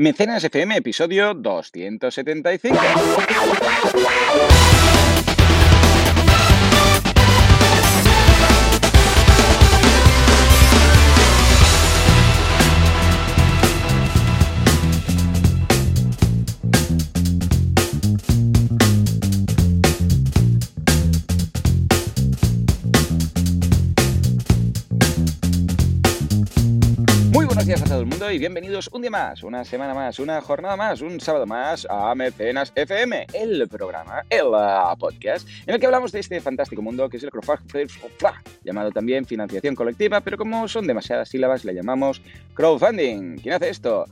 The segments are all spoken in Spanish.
Mecenas FM, episodio 275. Y bienvenidos un día más, una semana más, una jornada más, un sábado más a Mecenas FM, el programa, el uh, podcast, en el que hablamos de este fantástico mundo que es el crowdfunding, llamado también financiación colectiva, pero como son demasiadas sílabas le llamamos crowdfunding. ¿Quién hace esto?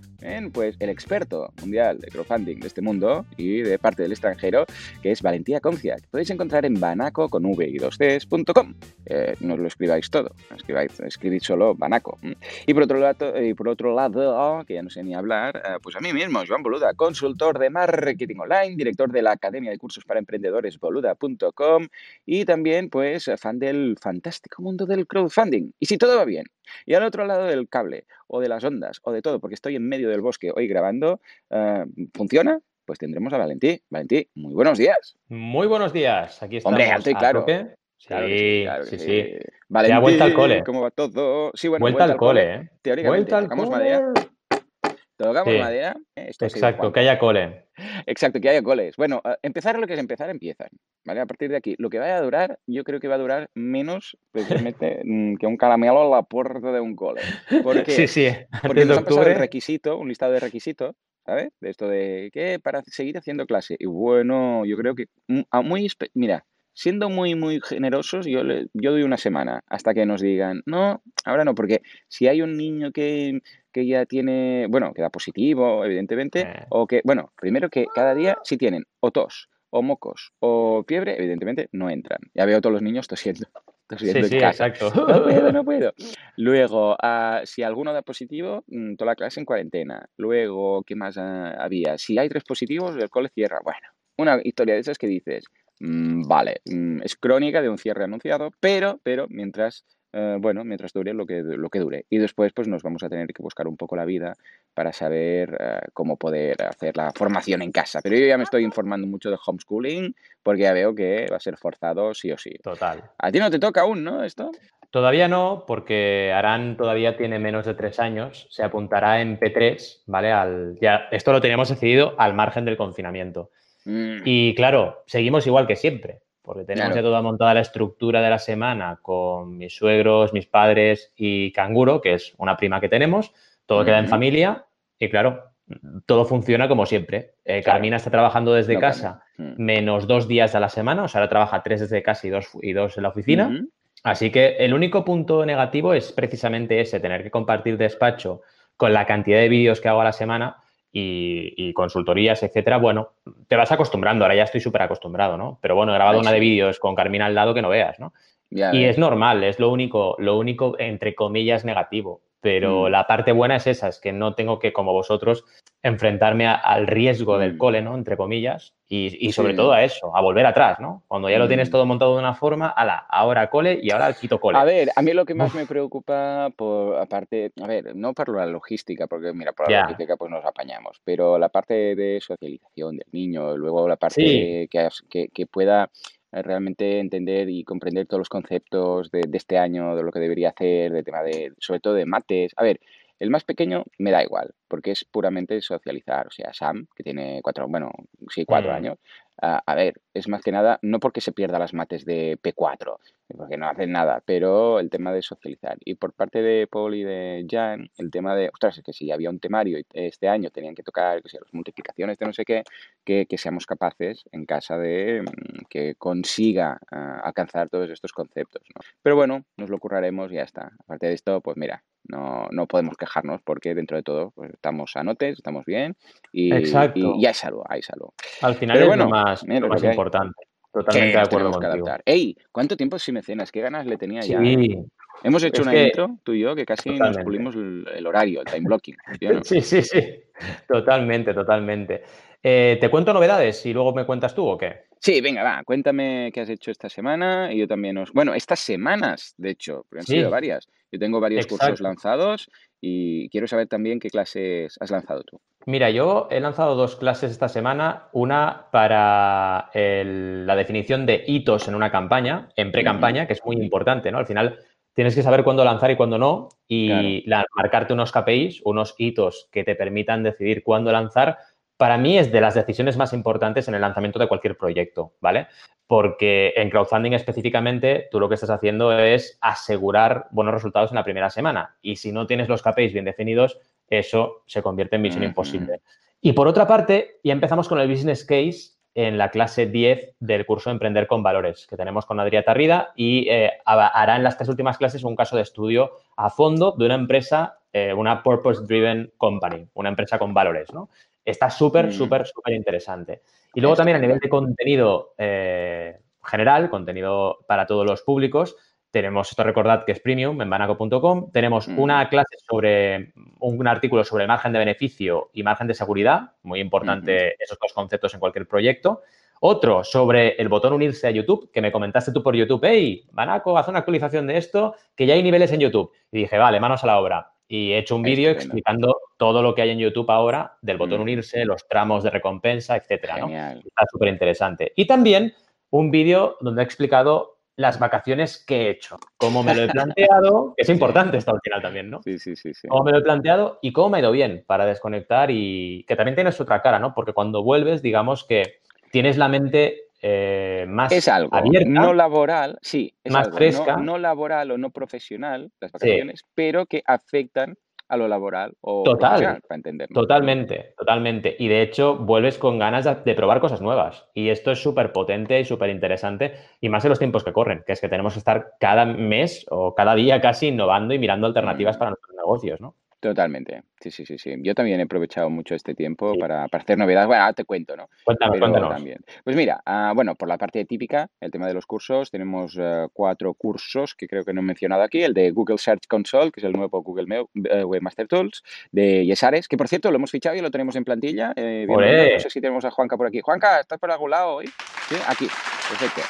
Pues el experto mundial de crowdfunding de este mundo y de parte del extranjero, que es Valentía Concia, que podéis encontrar en banaco con v y 2 cs.com. Eh, no os lo escribáis todo, escribáis, escribid solo banaco. Y por otro lado, y por otro lado que ya no sé ni hablar, eh, pues a mí mismo, Joan Boluda, consultor de marketing online, director de la Academia de Cursos para Emprendedores boluda.com y también pues fan del fantástico mundo del crowdfunding. Y si todo va bien, y al otro lado del cable, o de las ondas, o de todo, porque estoy en medio del bosque hoy grabando, eh, ¿funciona? Pues tendremos a Valentí. Valentí, muy buenos días. Muy buenos días. Aquí estamos. Hombre, alto y claro. Sí, Claro sí, claro sí, sí. sí. Valentí, Ya vuelta al cole. ¿Cómo va todo? Sí, bueno, vuelta, al cole, ¿eh? Teóricamente, Vuelta al cole. madera. Tocamos Sí. madera. Esto Exacto, que haya cole. Exacto, que haya coles. Bueno, eh, empezar lo que es empezar, empiezan. ¿Vale? A partir de aquí, lo que vaya a durar, yo creo que va a durar menos precisamente mm, que un caramelo a la puerta de un cole. Porque, Sí, sí. porque Antes de nos han pasado el requisito, un listado de requisitos, ¿sabes? De esto de que para seguir haciendo clase. Y bueno, yo creo que mm, a muy, mira, siendo muy, muy generosos, yo, le- yo doy una semana hasta que nos digan, no, ahora no, porque si hay un niño que, que ya tiene, bueno, que da positivo, evidentemente, Eh. o que, bueno, primero que cada día si tienen o tos, o mocos, o fiebre, evidentemente no entran. Ya veo a todos los niños tosiendo, tosiendo Sí, en sí, casa. exacto. No puedo, no puedo. Luego, ah, si alguno da positivo, mm, toda la clase en cuarentena. Luego, ¿qué más ah, había? Si hay tres positivos, el cole cierra. Bueno, una historia de esas que dices, mm, vale, mm, es crónica de un cierre anunciado, pero, pero mientras, eh, bueno, mientras dure lo que, lo que dure. Y después, pues nos vamos a tener que buscar un poco la vida para saber eh, cómo poder hacer la formación en casa. Pero yo ya me estoy informando mucho de homeschooling porque ya veo que va a ser forzado sí o sí. Total. A ti no te toca aún, ¿no? Esto. Todavía no, porque Arán todavía tiene menos de tres años. Se apuntará en P3, ¿vale? Al, ya, esto lo teníamos decidido al margen del confinamiento. Mm. Y claro, seguimos igual que siempre, porque tenemos Claro. ya toda montada la estructura de la semana con mis suegros, mis padres y Canguro, que es una prima que tenemos. Todo queda en familia y claro, todo funciona como siempre. Eh, Claro. Carmina está trabajando desde No casa. Mm. menos dos días a la semana, o sea, ahora trabaja tres desde casa y dos, y dos en la oficina. Así que el único punto negativo es precisamente ese, tener que compartir despacho con la cantidad de vídeos que hago a la semana y, y consultorías, etcétera. Bueno, te vas acostumbrando, ahora ya estoy súper acostumbrado, ¿no? Pero bueno, he grabado Ay, una sí. de vídeos con Carmina al lado que no veas, ¿no? Ya Y es normal, es lo único, lo único, entre comillas, negativo. Pero Mm. la parte buena es esa, es que no tengo que, como vosotros, enfrentarme a- al riesgo del Mm. cole, ¿no? Entre comillas, y, y sobre Sí. todo a eso, a volver atrás, ¿no? Cuando ya lo tienes Mm. todo montado de una forma, ala, ahora cole y ahora quito cole. A ver, a mí lo que más Uf. me preocupa, por, aparte, a ver, no por la logística, porque mira, por la logística pues nos apañamos, pero la parte de socialización del niño, luego la parte Sí. que, que, que pueda realmente entender y comprender todos los conceptos de, de este año, de lo que debería hacer, de tema de, sobre todo de mates. A ver, el más pequeño me da igual, porque es puramente socializar. O sea, Sam, que tiene cuatro, bueno, sí, cuatro Mm. años, a, a ver, es más que nada, no porque se pierda las mates de P4, porque no hacen nada, pero el tema de socializar. Y por parte de Paul y de Jan, el tema de, ostras, es que si había un temario y este año tenían que tocar, que sé, las multiplicaciones de no sé qué, que, que seamos capaces en casa de mm, que consiga ah, alcanzar todos estos conceptos, ¿no? Pero bueno, nos lo curraremos y ya está. Aparte de esto, pues mira, no, no podemos quejarnos porque dentro de todo pues, estamos sanotes, estamos bien y, Exacto. y, y hay salud, hay salud. Al final Pero es bueno, lo más, mira, lo es lo más que hay. importante. Totalmente de nos acuerdo contigo. ¡Ey! ¿Cuánto tiempo sin mecenas? ¿Qué ganas le tenía ya? eh? Hemos hecho es una que intro, tú y yo, que casi nos totalmente. pulimos el, horario, el time blocking, ¿sí no? Sí, sí, sí. Totalmente, totalmente. Eh, ¿te cuento novedades y luego me cuentas tú o qué? Sí, venga, va, cuéntame qué has hecho esta semana y yo también os... Bueno, estas semanas, de hecho, porque han sido varias. Yo tengo varios cursos lanzados y quiero saber también qué clases has lanzado tú. Mira, yo he lanzado dos clases esta semana. Una para la definición de hitos en una campaña, en pre-campaña, que es muy importante, ¿no? Al final tienes que saber cuándo lanzar y cuándo no y marcarte unos KPIs, unos hitos que te permitan decidir cuándo lanzar. Para mí es de las decisiones más importantes en el lanzamiento de cualquier proyecto, ¿vale? Porque en crowdfunding específicamente tú lo que estás haciendo es asegurar buenos resultados en la primera semana y si no tienes los KPIs bien definidos, eso se convierte en misión imposible. Y por otra parte, ya empezamos con el business case en la clase 10 del curso Emprender con Valores que tenemos con Adrià Tarrida y eh, hará en las tres últimas clases un caso de estudio a fondo de una empresa, eh, una Purpose Driven Company, una empresa con valores, ¿no? Está súper, mm. súper, súper interesante. Y luego también a nivel de contenido eh, general, contenido para todos los públicos, tenemos, esto recordad que es premium en banaco.com. Tenemos mm. una clase sobre, un artículo sobre margen de beneficio y margen de seguridad. Muy importante esos dos conceptos en cualquier proyecto. Otro sobre el botón unirse a YouTube, que me comentaste tú por YouTube. Hey, Banaco, haz una actualización de esto, que ya hay niveles en YouTube. Y dije, vale, manos a la obra. Y he hecho un vídeo explicando todo lo que hay en YouTube ahora del botón mm. unirse, los tramos de recompensa, etcétera. Está súper interesante. Y también un vídeo donde he explicado las vacaciones que he hecho, cómo me lo he planteado, que es importante esto al final también, ¿no? Sí, sí, sí, sí. Cómo me lo he planteado y cómo me ha ido bien para desconectar y que también tienes otra cara, ¿no? Porque cuando vuelves, digamos que tienes la mente eh, más es algo abierta, no laboral, sí, es más fresca, no, laboral o no profesional, las vacaciones, pero que afectan a lo laboral o Total, para entender. Totalmente, totalmente. Y de hecho, vuelves con ganas de, probar cosas nuevas. Y esto es súper potente y súper interesante. Y más en los tiempos que corren, que es que tenemos que estar cada mes o cada día casi innovando y mirando alternativas mm. para nuestros negocios, ¿no? Totalmente. Sí, sí, sí, sí. Yo también he aprovechado mucho este tiempo para, hacer novedades. Bueno, ahora te cuento, ¿no? Cuéntame, cuéntanos. También. Pues mira, ah, bueno, por la parte típica, el tema de los cursos, tenemos eh, cuatro cursos que creo que no he mencionado aquí. El de Google Search Console, que es el nuevo Google eh, Webmaster Tools, de Yesares, que por cierto lo hemos fichado y lo tenemos en plantilla. Eh, no sé si tenemos a Juanca por aquí. Juanca, ¿estás por algún lado hoy? Sí, aquí. Perfecto.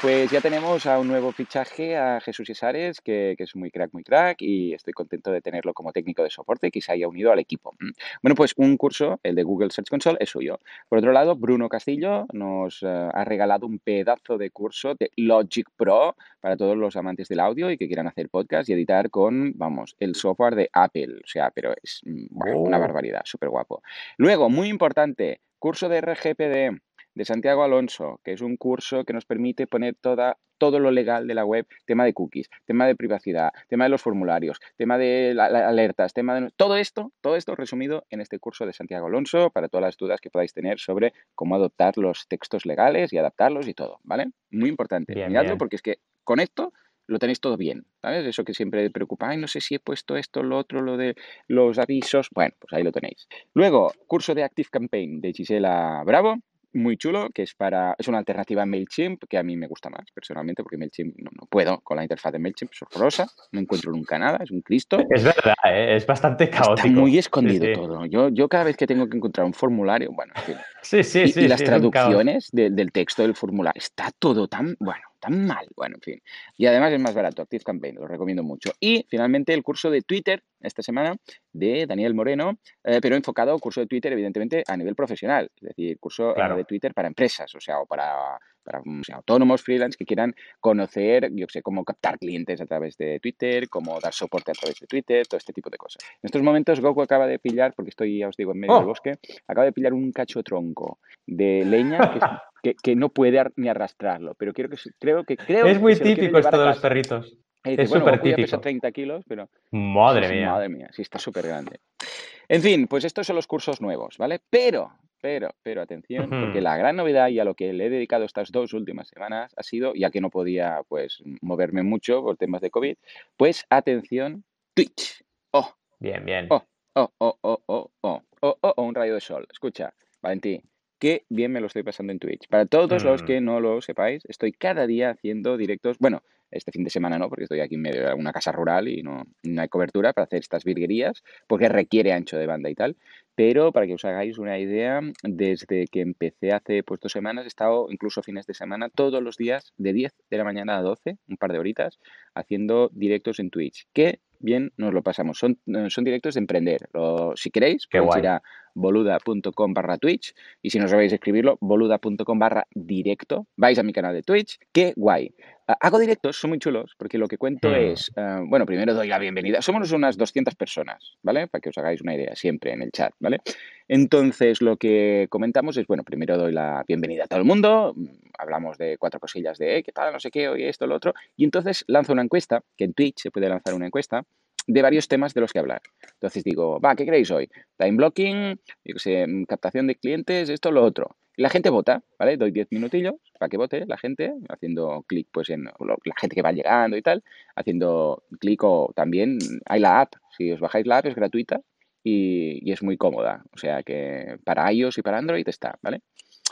Pues ya tenemos a un nuevo fichaje, a Jesús Yesares, que, que, es muy crack, muy crack, y estoy contento de tenerlo como técnico de soporte que se haya unido al equipo. Mm. Bueno, pues un curso, el de Google Search Console, es suyo. Por otro lado, Bruno Castillo nos eh, ha regalado un pedazo de curso de Logic Pro para todos los amantes del audio y que quieran hacer podcast y editar con, vamos, el software de Apple. O sea, pero es mm, una oh. barbaridad, súper guapo. Luego, muy importante, curso de RGPD de Santiago Alonso, que es un curso que nos permite poner toda, todo lo legal de la web, tema de cookies, tema de privacidad, tema de los formularios, tema de alertas, tema de... Todo esto, todo esto resumido en este curso de Santiago Alonso para todas las dudas que podáis tener sobre cómo adoptar los textos legales y adaptarlos y todo, ¿vale? Muy importante. Miradlo porque es que con esto lo tenéis todo bien, ¿sabes? Eso que siempre preocupa, ay, no sé si he puesto esto, lo otro, lo de los avisos, bueno, pues ahí lo tenéis. Luego, curso de Active Campaign de Gisela Bravo, muy chulo, que es para es una alternativa a MailChimp, que a mí me gusta más personalmente, porque MailChimp no, puedo con la interfaz de MailChimp, es horrorosa, no encuentro nunca nada, es un Cristo. Es verdad, ¿eh? es bastante caótico. Está muy escondido todo. Yo, yo cada vez que tengo que encontrar un formulario, bueno, en fin. Sí, sí, y, sí. Y las traducciones del texto del formulario, está todo tan, bueno, tan mal. Bueno, en fin. Y además es más barato, Active Campaign, lo recomiendo mucho. Y finalmente el curso de Twitter esta semana de Daniel Moreno, eh, pero enfocado curso de Twitter, evidentemente, a nivel profesional. Es decir, curso eh, de Twitter para empresas, o sea, o para para autónomos, freelance que quieran conocer, yo sé, cómo captar clientes a través de Twitter, cómo dar soporte a través de Twitter, todo este tipo de cosas. En estos momentos Goku acaba de pillar, porque estoy, ya os digo, en medio del oh. bosque, acaba de pillar un cacho tronco de leña que, que, no puede ni arrastrarlo, pero quiero que, creo que creo Es muy típico esto de los perritos. es súper típico. pesa 30 kilos, pero... Madre mía. Madre mía, sí, está súper grande. En fin, pues estos son los cursos nuevos, ¿vale? Pero pero, pero atención, porque la gran novedad y a lo que le he dedicado estas dos últimas semanas ha sido, ya que no podía pues moverme mucho por temas de COVID, pues atención, Twitch. Oh. Bien, bien. Oh, oh, oh, oh, oh, oh, oh, oh, un rayo de sol. Escucha, Valentín, qué bien me lo estoy pasando en Twitch. Para todos los que no lo sepáis, estoy cada día haciendo directos, bueno, este fin de semana no, porque estoy aquí en medio de una casa rural y no, no hay cobertura para hacer estas virguerías, porque requiere ancho de banda y tal. Pero para que os hagáis una idea, desde que empecé hace pues dos semanas, he estado incluso fines de semana todos los días de 10 de la mañana a 12, un par de horitas, haciendo directos en Twitch. Que bien nos lo pasamos. Son, eh, son directos de emprender. si queréis, Qué podéis guay. ir a boluda.com barra Twitch y si no sabéis escribirlo, boluda.com barra directo. Vais a mi canal de Twitch. Qué guay. Ah, Hago directos, son muy chulos, porque lo que cuento Mm. es, ah, bueno, primero doy la bienvenida. Somos unas 200 personas, ¿vale? Para que os hagáis una idea, siempre en el chat, ¿vale? Entonces, lo que comentamos es, bueno, primero doy la bienvenida a todo el mundo, mm, hablamos de cuatro cosillas de, eh, ¿qué tal? No sé qué, hoy esto, lo otro, y entonces lanzo una encuesta, que en Twitch se puede lanzar una encuesta, de varios temas de los que hablar. Entonces digo, va, ¿qué queréis hoy? Time blocking, captación de clientes, esto, lo otro. La gente vota, ¿vale? Doy 10 minutillos para que vote la gente, haciendo clic pues en la gente que va llegando y tal, haciendo clic o también hay la app, si os bajáis la app es gratuita y, y es muy cómoda, o sea que para iOS y para Android está, ¿vale?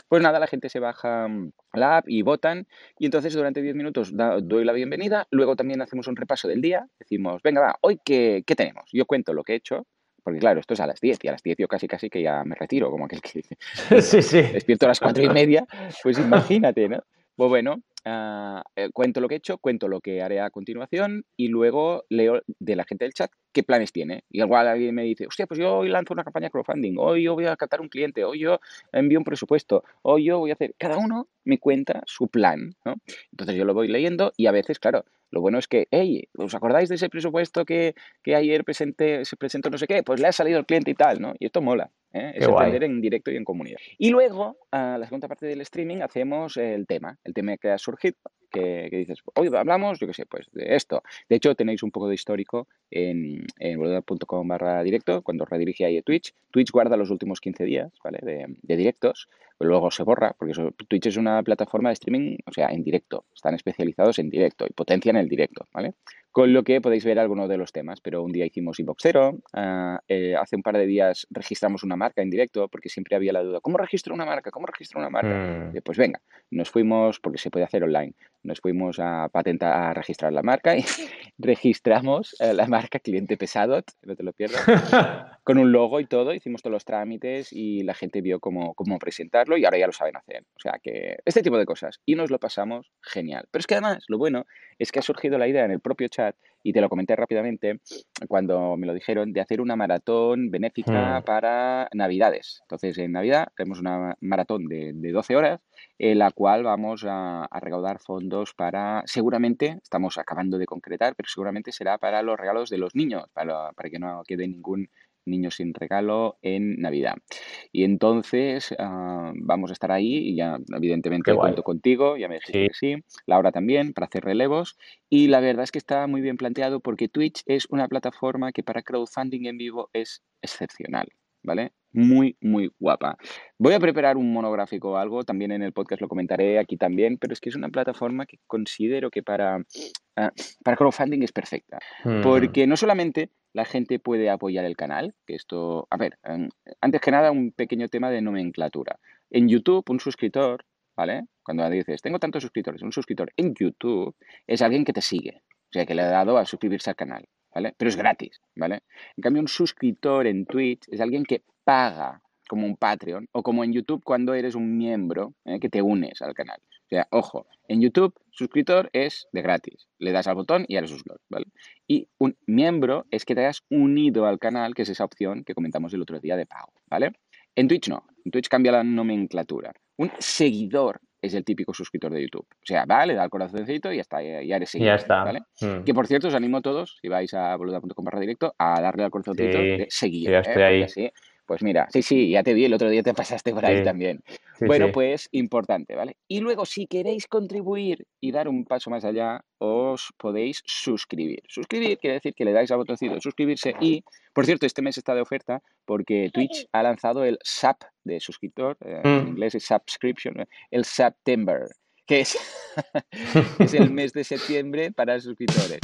Pues nada, la gente se baja mm, la app y votan y entonces durante 10 minutos doy la bienvenida, luego también hacemos un repaso del día, decimos, venga, va, hoy qué, qué tenemos. Yo cuento lo que he hecho, porque claro, esto es a las 10 y a las 10 yo casi casi que ya me retiro, como aquel que dice, sí, sí. despierto a las cuatro y media, pues imagínate, ¿no? Pues bueno, eh, cuento lo que he hecho, cuento lo que haré a continuación y luego leo de la gente del chat qué planes tiene. Y igual alguien me dice, hostia, pues yo hoy lanzo una campaña crowdfunding, hoy yo voy a captar un cliente, hoy yo envío un presupuesto, hoy yo voy a hacer... Cada uno me cuenta su plan, ¿no? Entonces yo lo voy leyendo y a veces, claro, lo bueno es que, hey, ¿os acordáis de ese presupuesto que, que ayer presenté, se presentó no sé qué? Pues le ha salido el cliente y tal, ¿no? Y esto mola, ¿eh? Es guay. emprender en directo y en comunidad. Y luego, a la segunda parte del streaming, hacemos el tema, el tema que ha surgido, que, que dices, hoy hablamos, yo qué sé, pues de esto. De hecho, tenéis un poco de histórico en, en barra directo, cuando redirige ahí a Twitch. Twitch guarda los últimos 15 días, ¿vale? De, de directos, luego se borra, porque eso- Twitch es una plataforma de streaming, o sea, en directo. Están especializados en directo y potencian el directo, ¿vale? Con lo que podéis ver algunos de los temas, pero un día hicimos Inbox Zero, ah, eh, hace un par de días registramos una marca en directo, porque siempre había la duda, ¿cómo registro una marca? ¿Cómo registro una marca? Mm, Pues venga, nos fuimos, porque se puede hacer online, nos fuimos a patentar, a registrar la marca y registramos eh, la marca Cliente Pesado, no te lo pierdas, con un logo y todo, hicimos todos los trámites y la gente vio cómo, cómo y ahora ya lo saben hacer. O sea que este tipo de cosas. Y nos lo pasamos genial. Pero es que además, lo bueno es que ha surgido la idea en el propio chat, y te lo comenté rápidamente cuando me lo dijeron, de hacer una maratón benéfica Mm. para Navidades. Entonces, en Navidad tenemos una maratón de, de 12 horas en la cual vamos a, a recaudar fondos para, seguramente, estamos acabando de concretar, pero seguramente será para los regalos de los niños, para, para que no quede ningún niño sin regalo en Navidad. Y entonces ah, vamos a estar ahí y ya, evidentemente, cuento contigo, ya me dijiste Sí. que sí, Laura también, para hacer relevos. Y la verdad es que está muy bien planteado porque Twitch es una plataforma que para crowdfunding en vivo es excepcional, ¿vale? Muy, muy guapa. Voy a preparar un monográfico o algo, también en el podcast lo comentaré aquí también, pero es que es una plataforma que considero que para, ah, para crowdfunding es perfecta. mm, Porque no solamente la gente puede apoyar el canal, que esto, a ver, em, antes que nada un pequeño tema de nomenclatura. En YouTube, un suscriptor, ¿vale? Cuando dices, tengo tantos suscriptores, un suscriptor en YouTube es alguien que te sigue, o sea, que le ha dado a suscribirse al canal, ¿vale? Pero es gratis, ¿vale? En cambio, un suscriptor en Twitch es alguien que paga como un Patreon o como en YouTube cuando eres un miembro ¿eh? que te unes al canal. O sea, ojo, en YouTube suscriptor es de gratis. Le das al botón y eres suscriptor, ¿vale? Y un miembro es que te hayas unido al canal, que es esa opción que comentamos el otro día de pago, ¿vale? En Twitch no. En Twitch cambia la nomenclatura. Un seguidor es el típico suscriptor de YouTube. O sea, va, le da el corazoncito y ya está, ya, eres seguidor, ya está. ¿vale? Mm. Que por cierto, os animo a todos, si vais a boluda.com barra directo, a darle al corazoncito Sí, de seguir. ya ¿eh? estoy ahí. así, pues mira, sí, sí, ya te vi, el otro día te pasaste por ahí Sí. también. Sí, Bueno, sí. pues importante, ¿vale? Y luego, si queréis contribuir y dar un paso más allá, os podéis suscribir. Suscribir quiere decir que le dais al botoncito de suscribirse y, por cierto, este mes está de oferta porque Twitch ha lanzado el SAP de suscriptor, eh, en Mm. inglés es Subscription, eh, el September, que es, es el mes de septiembre para suscriptores.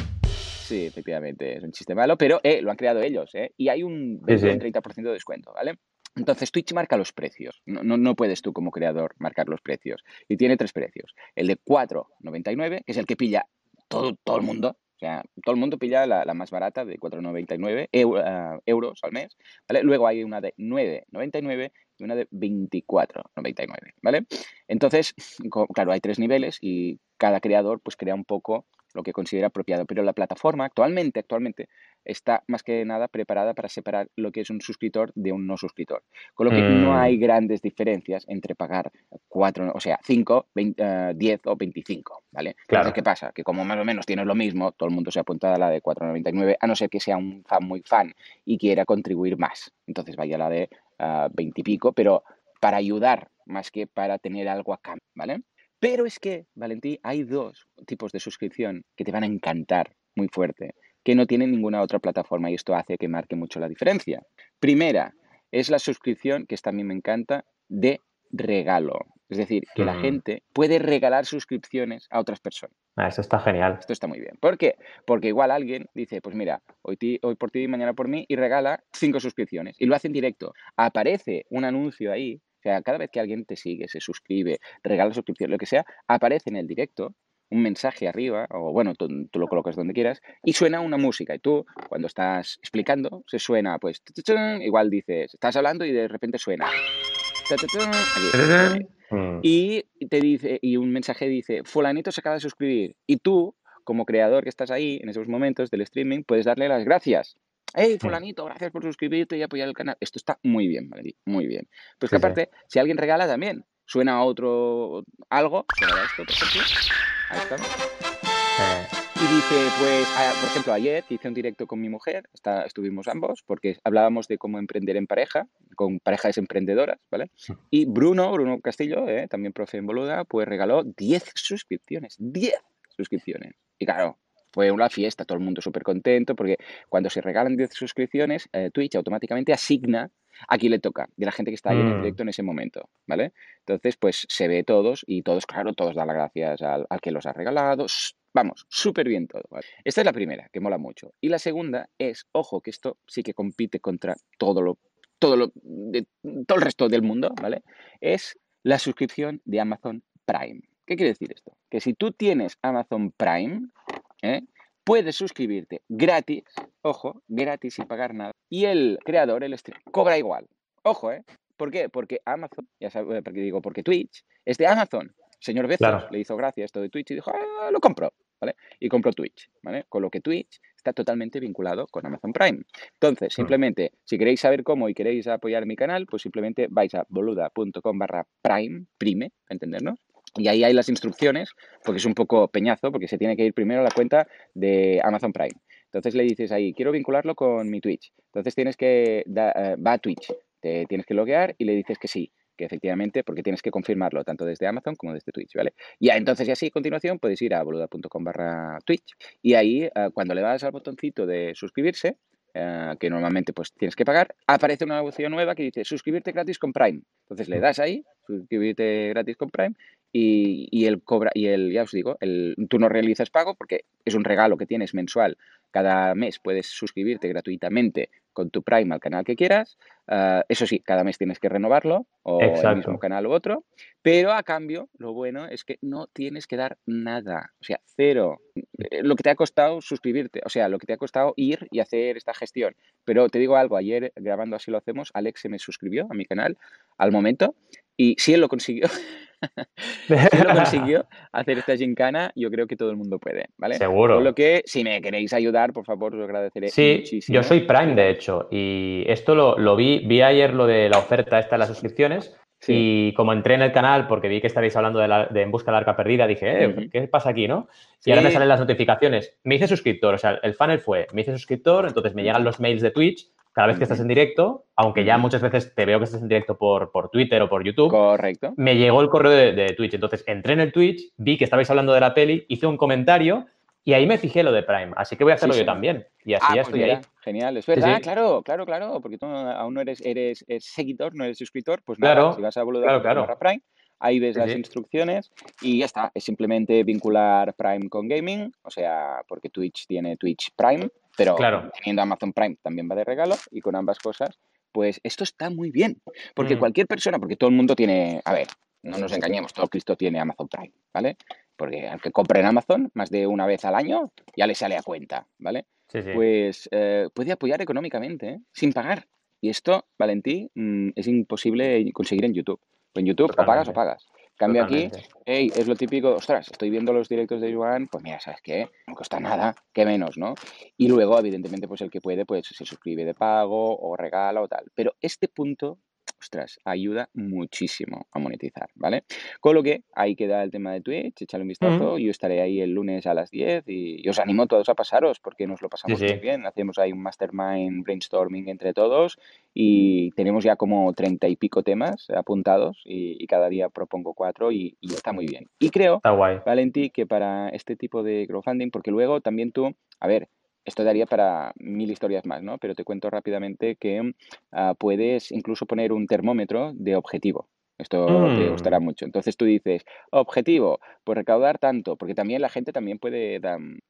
Sí, efectivamente, es un chiste malo, pero eh, lo han creado ellos, ¿eh? Y hay un, Sí, 20 o un sí. 30% de descuento, ¿vale? Entonces Twitch marca los precios. No, no, no puedes tú como creador marcar los precios. Y tiene tres precios. El de 4,99, que es el que pilla todo, todo el mundo. O sea, todo el mundo pilla la, la más barata de 4,99 eu- ah, euros al mes. ¿vale? Luego hay una de 9,99 y una de 24,99. ¿Vale? Entonces, claro, hay tres niveles y cada creador pues crea un poco lo que considera apropiado. Pero la plataforma actualmente, actualmente está más que nada preparada para separar lo que es un suscriptor de un no suscriptor. Con lo que no Mm. hay grandes diferencias entre pagar 4, o sea, 5, 10 o 25, ¿vale? Entonces, Claro. ¿qué pasa? Que como más o menos tienes lo mismo, todo el mundo se apunta a la de 4,99, a no ser que sea un fan muy fan y quiera contribuir más. Entonces vaya a la de ah, 20 y pico, pero para ayudar más que para tener algo a cambio, ¿vale? Pero es que, Valentí, hay dos tipos de suscripción que te van a encantar muy fuerte, que no tienen ninguna otra plataforma y esto hace que marque mucho la diferencia. Primera, es la suscripción, que esta a mí me encanta, de regalo. Es decir, que la Mm. gente puede regalar suscripciones a otras personas. Ah, eso está genial. Esto está muy bien. ¿Por qué? Porque igual alguien dice, pues mira, hoy, ti- hoy por ti, mañana por mí, y regala cinco suscripciones. Y lo hace en directo. Aparece un anuncio ahí. O sea, cada vez que alguien te sigue, se suscribe, regala suscripción, lo que sea, aparece en el directo un mensaje arriba, o bueno, tú, tú lo colocas donde quieras, y suena una música. Y tú, cuando estás explicando, se suena, pues, igual dices, estás hablando y de repente suena. aquí, y te dice, y un mensaje dice, fulanito se acaba de suscribir. Y tú, como creador que estás ahí en esos momentos del streaming, puedes darle las gracias. Hey, fulanito, gracias por suscribirte y apoyar el canal. Esto está muy bien, Valerie, muy bien. Pues que aparte, si alguien regala también, suena otro algo, suena esto, por ejemplo. Ahí. Eh, Y dice, pues, por ejemplo, ayer hice un directo con mi mujer, está, estuvimos ambos, porque hablábamos de cómo emprender en pareja, con parejas emprendedoras, ¿vale? Y Bruno, Bruno Castillo, eh, también profe en Boluda, pues regaló 10 suscripciones, 10 suscripciones. Y claro, fue una fiesta, todo el mundo súper contento, porque cuando se regalan 10 suscripciones, eh, Twitch automáticamente asigna a quién le toca, de la gente que está ahí en el Mm. directo en ese momento, ¿vale? Entonces, pues se ve todos y todos, claro, todos dan las gracias al, al que los ha regalado. Vamos, súper bien todo. ¿vale? Esta es la primera, que mola mucho. Y la segunda es, ojo, que esto sí que compite contra todo lo, todo lo, de, todo el resto del mundo, ¿vale? Es la suscripción de Amazon Prime. ¿Qué quiere decir esto? Que si tú tienes Amazon Prime, ¿eh? puedes suscribirte gratis, ojo, gratis sin pagar nada. Y el creador, el stream, cobra igual. Ojo, ¿eh? ¿Por qué? Porque Amazon, ya sabes, porque digo, porque Twitch es de Amazon. Señor Bezos Claro. le hizo gracia esto de Twitch y dijo, "Ah, lo compro, ¿vale? Y compró Twitch, ¿vale? Con lo que Twitch está totalmente vinculado con Amazon Prime. Entonces, Mm. simplemente, si queréis saber cómo y queréis apoyar mi canal, pues simplemente vais a boluda.com barra prime, prime, ¿para entendernos? Y ahí hay las instrucciones, porque es un poco peñazo, porque se tiene que ir primero a la cuenta de Amazon Prime. Entonces le dices ahí, quiero vincularlo con mi Twitch. Entonces tienes que, da- eh, va a Twitch, te tienes que loguear y le dices que sí, que efectivamente, porque tienes que confirmarlo tanto desde Amazon como desde Twitch, ¿vale? Y entonces, y así a continuación, puedes ir a boluda.com barra Twitch y ahí, eh, cuando le das al botoncito de suscribirse, eh, que normalmente pues tienes que pagar, aparece una opción nueva que dice suscribirte gratis con Prime. Entonces le das ahí, suscribirte gratis con Prime y, y el cobra, y el, ya os digo, el, tú no realizas pago porque es un regalo que tienes mensual. Cada mes puedes suscribirte gratuitamente con tu Prime al canal que quieras. Ah, eso sí, cada mes tienes que renovarlo, o el Exacto. mismo canal u otro. Pero a cambio, lo bueno es que no tienes que dar nada. O sea, cero. Eh, Lo que te ha costado suscribirte, o sea, lo que te ha costado ir y hacer esta gestión. Pero te digo algo, ayer grabando así lo hacemos, Alex se me suscribió a mi canal al momento y si él lo consiguió, si lo consiguió hacer esta gincana, yo creo que todo el mundo puede, ¿vale? Seguro. Con lo que, si me queréis ayudar, por favor, os agradeceré Sí, muchísimo. yo soy Prime, de hecho, y esto lo, lo vi, vi ayer lo de la oferta esta de las suscripciones, Sí. y como entré en el canal porque vi que estabais hablando de, la- de En Busca de la Arca Perdida, dije, eh. ¿qué pasa aquí, no? Y ahora me salen las notificaciones. Me hice suscriptor, o sea, el funnel fue, me hice suscriptor, entonces me llegan los mails de Twitch cada vez que estás en directo, aunque ya muchas veces te veo que estás en directo por, por Twitter o por YouTube. Correcto. me llegó el correo de, de Twitch. Entonces entré en el Twitch, vi que estabais hablando de la peli, hice un comentario y ahí me fijé lo de Prime. Así que voy a hacerlo Sí, yo sí. también. Y así Ah, ya pues estoy mira, ahí. Genial, es verdad, sí. claro, claro, claro, porque tú aún no eres, eres, eres seguidor, no eres suscriptor, pues nada, Claro, si vas a boluda claro, claro. Prime, ahí ves las instrucciones y ya está, es simplemente vincular Prime con gaming, o sea, porque Twitch tiene Twitch Prime, pero Claro. teniendo Amazon Prime también va de regalo y con ambas cosas, pues esto está muy bien, porque Mm. cualquier persona, porque todo el mundo tiene, a ver, no nos engañemos, todo Cristo tiene Amazon Prime, ¿vale? Porque al que compre en Amazon más de una vez al año, ya le sale a cuenta, ¿vale? Sí, sí. pues eh, puede apoyar económicamente, ¿eh? sin pagar. Y esto, Valentí, mm, es imposible conseguir en YouTube. En YouTube o pagas o pagas. Cambio aquí, hey, es lo típico, ostras, estoy viendo los directos de Joan, pues mira, ¿sabes qué? No cuesta nada, qué menos, ¿no? Y luego, evidentemente, pues el que puede, pues se suscribe de pago o regala o tal. Pero este punto ostras, ayuda muchísimo a monetizar, ¿vale? Con lo que ahí queda el tema de Twitch, échale un vistazo, yo estaré ahí el lunes a las 10 y, os animo a todos a pasaros porque nos lo pasamos muy bien, hacemos ahí un mastermind brainstorming entre todos y tenemos ya como treinta y pico temas apuntados y, cada día propongo cuatro y, y, está muy bien. Y creo, Valentí, que para este tipo de crowdfunding, porque luego también tú, a ver, esto daría para mil historias más, ¿no? Pero te cuento rápidamente que ah, puedes incluso poner un termómetro de objetivo. Esto te mm. gustará mucho. Entonces tú dices, objetivo, pues recaudar tanto, porque también la gente también puede,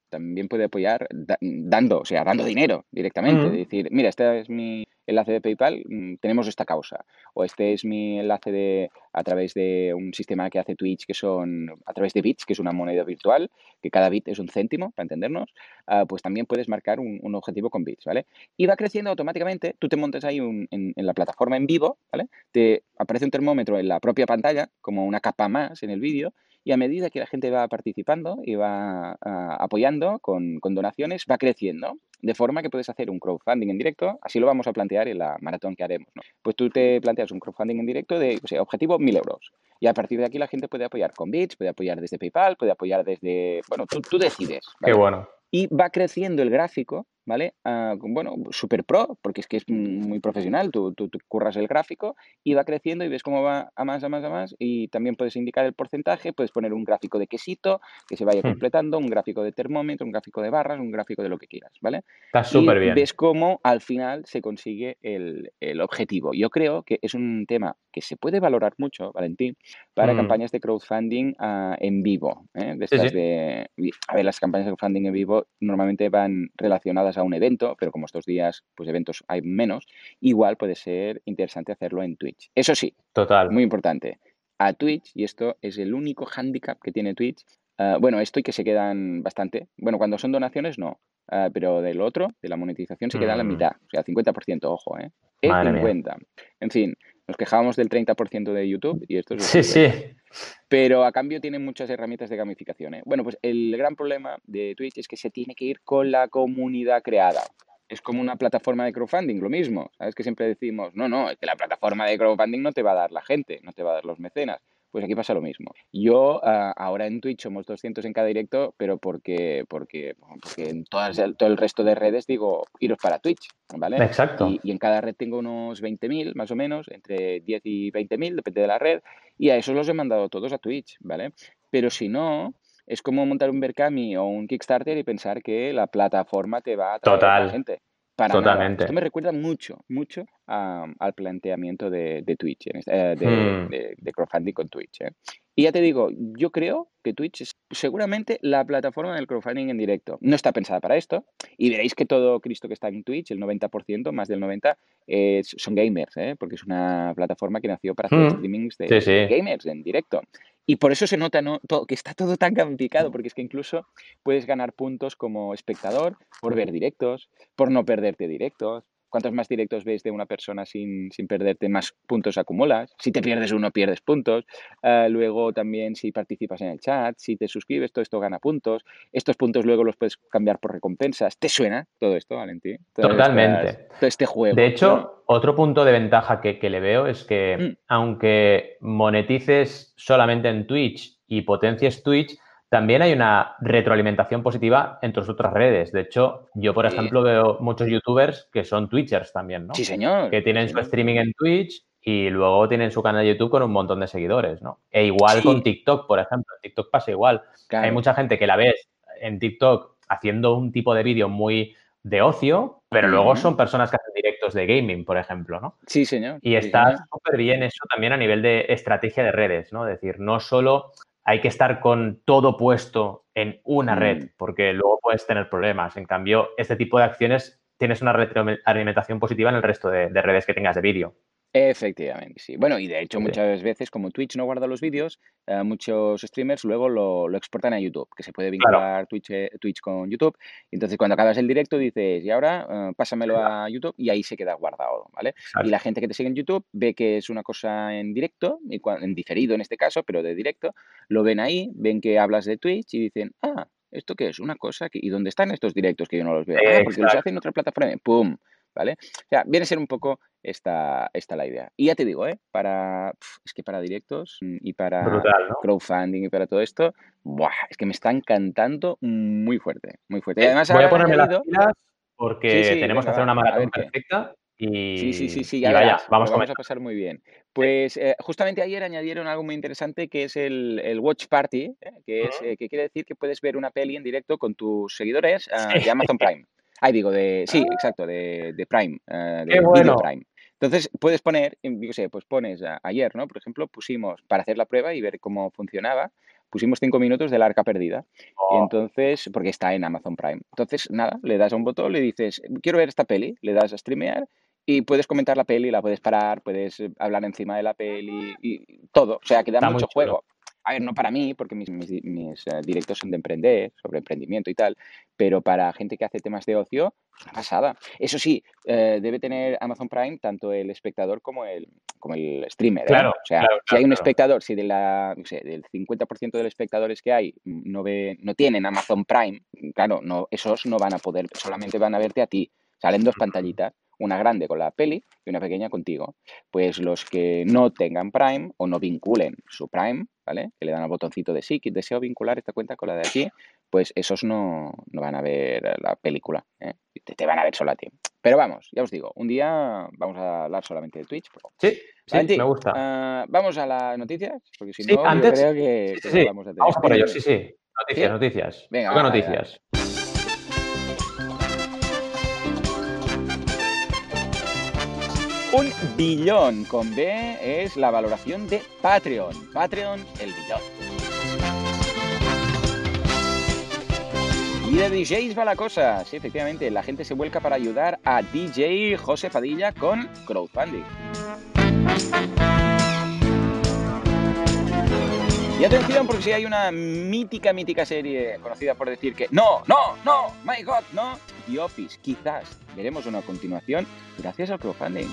también puede apoyar dando, o sea, dando dinero directamente. Mm. decir, mira, este es mi enlace de PayPal, mm, tenemos esta causa. O este es mi enlace de a través de un sistema que hace Twitch, que son a través de bits, que es una moneda virtual, que cada bit es un céntimo, para entendernos, ah, pues también puedes marcar un, objetivo con bits, ¿vale? Y va creciendo automáticamente, tú te montas ahí en, en, la plataforma en vivo, ¿vale? Te aparece un termómetro en la propia pantalla, como una capa más en el vídeo, y a medida que la gente va participando y va ah, apoyando con, con, donaciones, va creciendo. De forma que puedes hacer un crowdfunding en directo, así lo vamos a plantear en la maratón que haremos. ¿no? Pues tú te planteas un crowdfunding en directo de, o sea, objetivo 1000 euros. Y a partir de aquí la gente puede apoyar con bits, puede apoyar desde PayPal, puede apoyar desde, bueno, tú, tú decides. Qué bueno y va creciendo el gráfico, ¿vale? Ah, bueno, super pro, porque es que es muy profesional, tú, tú, curras el gráfico y va creciendo y ves cómo va a más, a más, a más y también puedes indicar el porcentaje, puedes poner un gráfico de quesito que se vaya hmm. completando, un gráfico de termómetro, un gráfico de barras, un gráfico de lo que quieras, ¿vale? Está súper bien. Ves cómo al final se consigue el, objetivo. Yo creo que es un tema que se puede valorar mucho, Valentín, para hmm. campañas de crowdfunding ah, en vivo. ¿eh? De a ver, las campañas de crowdfunding en vivo normalmente van relacionadas a un evento, pero como estos días, pues eventos hay menos, igual puede ser interesante hacerlo en Twitch. Eso sí, total. Muy importante. A Twitch, y esto es el único handicap que tiene Twitch, ah, bueno, esto y que se quedan bastante. Bueno, cuando son donaciones, no. Ah, pero del otro, de la monetización, se queda la mm. mitad. O sea, 50%, ojo, ¿eh? El 50. En fin, nos quejábamos del 30% de YouTube y esto es... Sí, sí. Pero a cambio tienen muchas herramientas de gamificación. ¿eh? Bueno, pues el gran problema de Twitch es que se tiene que ir con la comunidad creada. Es como una plataforma de crowdfunding, lo mismo. ¿Sabes que siempre decimos, no, no, es que la plataforma de crowdfunding no te va a dar la gente, no te va a dar los mecenas. Pues aquí pasa lo mismo. Yo ah, ahora en Twitch somos 200 en cada directo, pero porque, porque, porque en todas, todo el resto de redes digo, iros para Twitch, ¿vale? Exacto. Y, en cada red tengo unos 20.000 más o menos, entre 10 y 20.000, depende de la red, y a esos los he mandado todos a Twitch, ¿vale? Pero si no, es como montar un Berkami o un Kickstarter y pensar que la plataforma te va a traer a la gente. Totalmente. Esto me recuerda mucho, mucho al planteamiento de, de Twitch, eh, hmm. de, de, crowdfunding con Twitch. ¿eh? Y ya te digo, yo creo que Twitch es seguramente la plataforma del crowdfunding en directo. No está pensada para esto. Y veréis que todo Cristo que está en Twitch, el 90%, más del 90%, son gamers, ¿eh? porque es una plataforma que nació para hacer hmm. streamings de, gamers en directo. Y por eso se nota ¿no? todo, que está todo tan gamificado, porque es que incluso puedes ganar puntos como espectador por ver directos, por no perderte directos, Cuantos más directos ves de una persona sin, sin perderte, más puntos acumulas. Si te pierdes uno, pierdes puntos. Ah, luego también si participas en el chat, si te suscribes, todo esto gana puntos. Estos puntos luego los puedes cambiar por recompensas. ¿Te suena todo esto, Valentín? Totalmente. todo este juego. De hecho, otro punto de ventaja que, que le veo es que mm. aunque monetices solamente en Twitch y potencies Twitch, también hay una retroalimentación positiva en tus otras redes. De hecho, yo, por ejemplo, veo muchos youtubers que son twitchers también, ¿no? Sí, señor. Que tienen su streaming en Twitch y luego tienen su canal de YouTube con un montón de seguidores, ¿no? E igual con TikTok, por ejemplo. En TikTok pasa igual. Hay mucha gente que la ves en TikTok haciendo un tipo de vídeo muy de ocio, pero luego son personas que hacen directos de gaming, por ejemplo, ¿no? Sí, señor. Y está súper bien eso también a nivel de estrategia de redes, ¿no? Es decir, no solo hay que estar con todo puesto en una red, mm. porque luego puedes tener problemas. En cambio, este tipo de acciones tienes una retroalimentación positiva en el resto de, redes que tengas de vídeo. Efectivamente, sí. Bueno, y de hecho muchas veces como Twitch no guarda los vídeos, eh, muchos streamers luego lo, lo exportan a YouTube, que se puede vincular Twitch, eh, Twitch con YouTube. Entonces cuando acabas el directo dices, y ahora eh, pásamelo a YouTube y ahí se queda guardado, ¿vale? Y la gente que te sigue en YouTube ve que es una cosa en directo, y en diferido en este caso, pero de directo, lo ven ahí, ven que hablas de Twitch y dicen, ah, ¿esto qué es? Una cosa que... ¿Y dónde están estos directos que yo no los veo? Ah, porque los hacen en otra plataforma. ¡Pum! ¿Vale? O sea, viene a ser un poco esta, esta la idea. Y ya te digo, ¿eh? Para, es que para directos mm, y para crowdfunding y para todo esto, es que me está encantando muy fuerte, muy fuerte. Y eh, además, Voy a ponerme las pilas porque tenemos que hacer una maratón perfecta. Y, sí, sí, sí, sí, ya vaya, vamos, a pasar muy bien. Pues eh, justamente ayer añadieron algo muy interesante que es el, el Watch Party, ¿eh? que, es, que quiere decir que puedes ver una peli en directo con tus seguidores ah, de Amazon Prime. Ay, digo, de. Sí, ah. exacto, de, de Prime. Uh, de bueno. Prime. Entonces, puedes poner, yo sé, pues pones ayer, ¿no? Por ejemplo, pusimos para hacer la prueba y ver cómo funcionaba, pusimos cinco minutos del arca perdida. Y oh. entonces, porque está en Amazon Prime. Entonces, nada, le das a un botón, le dices, quiero ver esta peli, le das a streamear y puedes comentar la peli, la puedes parar, puedes hablar encima de la peli y todo. O sea, que da mucho juego a ver, no para mí, porque mis, mis, eh, directos son de emprender, sobre emprendimiento y tal, pero para gente que hace temas de ocio, una pasada. Eso sí, eh, debe tener Amazon Prime tanto el espectador como el, como el streamer. ¿eh? Claro. O sea, si hay un espectador, si de la, no sé, del 50% de los espectadores que hay no, ve, no tienen Amazon Prime, claro, no, esos no van a poder, solamente van a verte a ti. Salen dos pantallitas una grande con la peli y una pequeña contigo. Pues los que no tengan Prime o no vinculen su Prime, ¿vale? Que le dan al botoncito de sí, que deseo vincular esta cuenta con la de aquí, pues esos no, van a ver la película, ¿eh? te, van a ver solo a ti. Pero vamos, ya os digo, un día vamos a hablar solamente de Twitch. Sí, sí, me gusta. Ah, vamos a las noticias, porque si no, antes, creo que, sí, vamos a tener. Vamos por ello, sí, sí. Noticias, noticias. Venga, noticias. Un billón con B es la valoración de Patreon. Patreon, el billón. Y de DJs va la cosa. Sí, efectivamente, la gente se vuelca para ayudar a DJ José Padilla con crowdfunding. Y atención, porque si hay una mítica, mítica serie conocida por decir que no, no, no, my God, no, The Office, quizás veremos una continuación gracias al crowdfunding.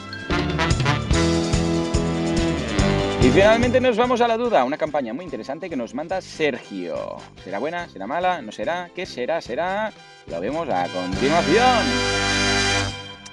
Y finalmente nos vamos a la duda, una campaña muy interesante que nos manda Sergio. ¿Será buena? ¿Será mala? ¿No será? ¿Qué será? ¿Será? Lo vemos a continuación.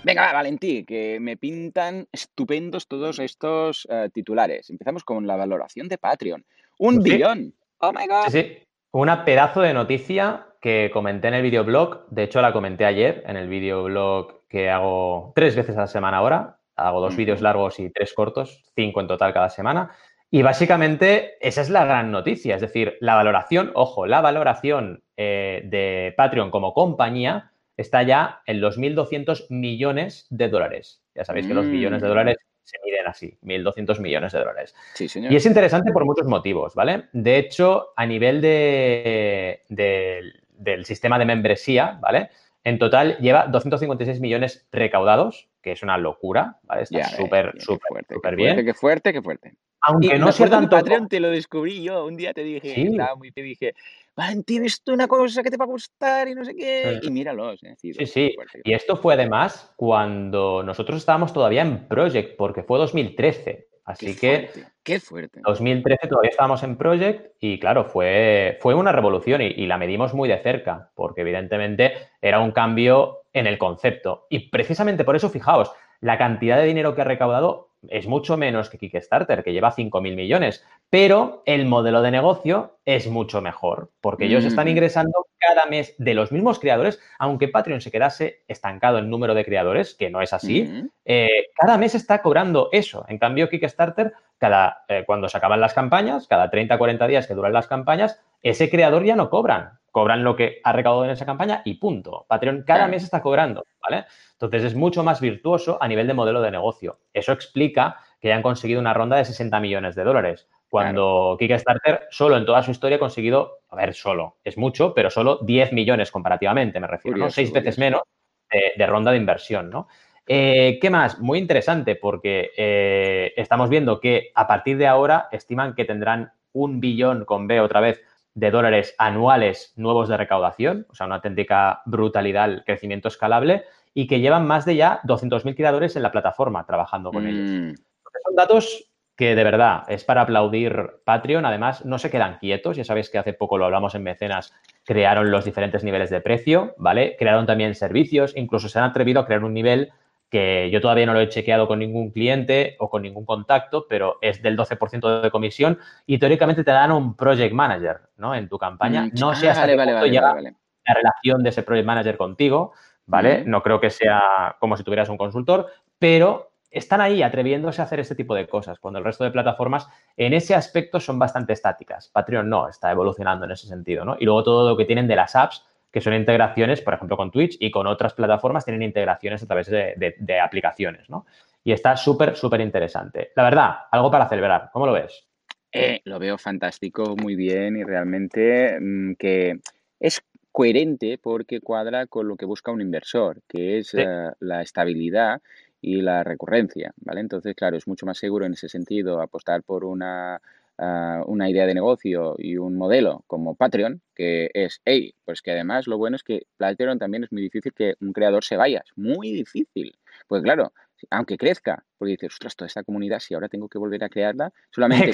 Venga, va, Valentí, que me pintan estupendos todos estos eh, titulares. Empezamos con la valoración de Patreon. ¡Un billón! ¡Oh, my God! Sí, sí. Una pedazo de noticia que comenté en el videoblog. De hecho, la comenté ayer en el videoblog que hago tres veces a la semana ahora. Hago dos vídeos largos y tres cortos, cinco en total cada semana. Y básicamente esa es la gran noticia, es decir, la valoración, ojo, la valoración eh, de Patreon como compañía está ya en los 1.200 millones de dólares. Ya sabéis que los billones de mm. dólares se miden así, 1.200 millones de dólares. Sí, señor. Y es interesante por muchos motivos, ¿vale? De hecho, a nivel de, del sistema de membresía, ¿vale? En total lleva 256 millones recaudados, que es una locura, ¿vale? Está súper, súper, súper bien. Qué fuerte, qué fuerte. Aunque no sea tanto... Patreon te lo descubrí yo, un día te dije, ¿Sí? estaba muy, te dije, Valentín, esto una cosa que te va a gustar y no sé qué, y míralos. ¿eh? Sí, sí, y esto fue además cuando nosotros estábamos todavía en Project, porque fue 2013. Así que qué fuerte. 2013 todavía estábamos en Project y claro, fue, fue una revolución y, la medimos muy de cerca, porque evidentemente era un cambio en el concepto. Y precisamente por eso, fijaos, la cantidad de dinero que ha recaudado es mucho menos que Kickstarter, que lleva 5.000 millones, pero el modelo de negocio es mucho mejor, porque ellos están ingresando cada mes de los mismos creadores, aunque Patreon se quedase estancado en número de creadores, que no es así, mm. eh, cada mes está cobrando eso. En cambio, Kickstarter, cada, eh, cuando se acaban las campañas, cada 30, 40 días que duran las campañas, ese creador ya no cobran. Cobran lo que ha recaudado en esa campaña y punto. Patreon cada mes está cobrando, ¿vale? Entonces es mucho más virtuoso a nivel de modelo de negocio. Eso explica que hayan conseguido una ronda de 60 millones de dólares. Cuando Kickstarter solo en toda su historia ha conseguido, a ver, solo, es mucho, pero solo 10 millones comparativamente, me refiero, ¿no? Seis veces menos de, ronda de inversión, ¿no? Eh, ¿Qué más? Muy interesante porque eh, estamos viendo que a partir de ahora estiman que tendrán un billón con B otra vez de dólares anuales nuevos de recaudación, o sea, una auténtica brutalidad, crecimiento escalable, y que llevan más de ya 200.000 creadores en la plataforma trabajando con ellos. Mm. Son datos que de verdad es para aplaudir Patreon. Además, no se quedan quietos. Ya sabéis que hace poco lo hablamos en Mecenas, crearon los diferentes niveles de precio, ¿vale? Crearon también servicios, incluso se han atrevido a crear un nivel que yo todavía no lo he chequeado con ningún cliente o con ningún contacto, pero es del 12% de comisión y teóricamente te dan un project manager, ¿no? En tu campaña. Mm, no sé hasta qué punto llega la relación de ese project manager contigo, ¿vale? No creo que sea como si tuvieras un consultor, pero están ahí atreviéndose a hacer este tipo de cosas, cuando el resto de plataformas en ese aspecto son bastante estáticas. Patreon no, está evolucionando en ese sentido, ¿no? Y luego todo lo que tienen de las apps, que son integraciones, por ejemplo, con Twitch y con otras plataformas tienen integraciones a través de, aplicaciones, ¿no? Y está súper, súper interesante. La verdad, algo para celebrar. ¿Cómo lo ves? Eh, lo veo fantástico, muy bien y realmente mm, que es coherente porque cuadra con lo que busca un inversor, que es eh, la estabilidad y la recurrencia, ¿vale? Entonces, claro, es mucho más seguro en ese sentido apostar por una, ah, una idea de negocio y un modelo como Patreon, que es, hey, pues que además lo bueno es que Patreon también es muy difícil que un creador se vaya, es muy difícil. Pues claro, aunque crezca, porque dices, ostras, toda esta comunidad, si ahora tengo que volver a crearla, solamente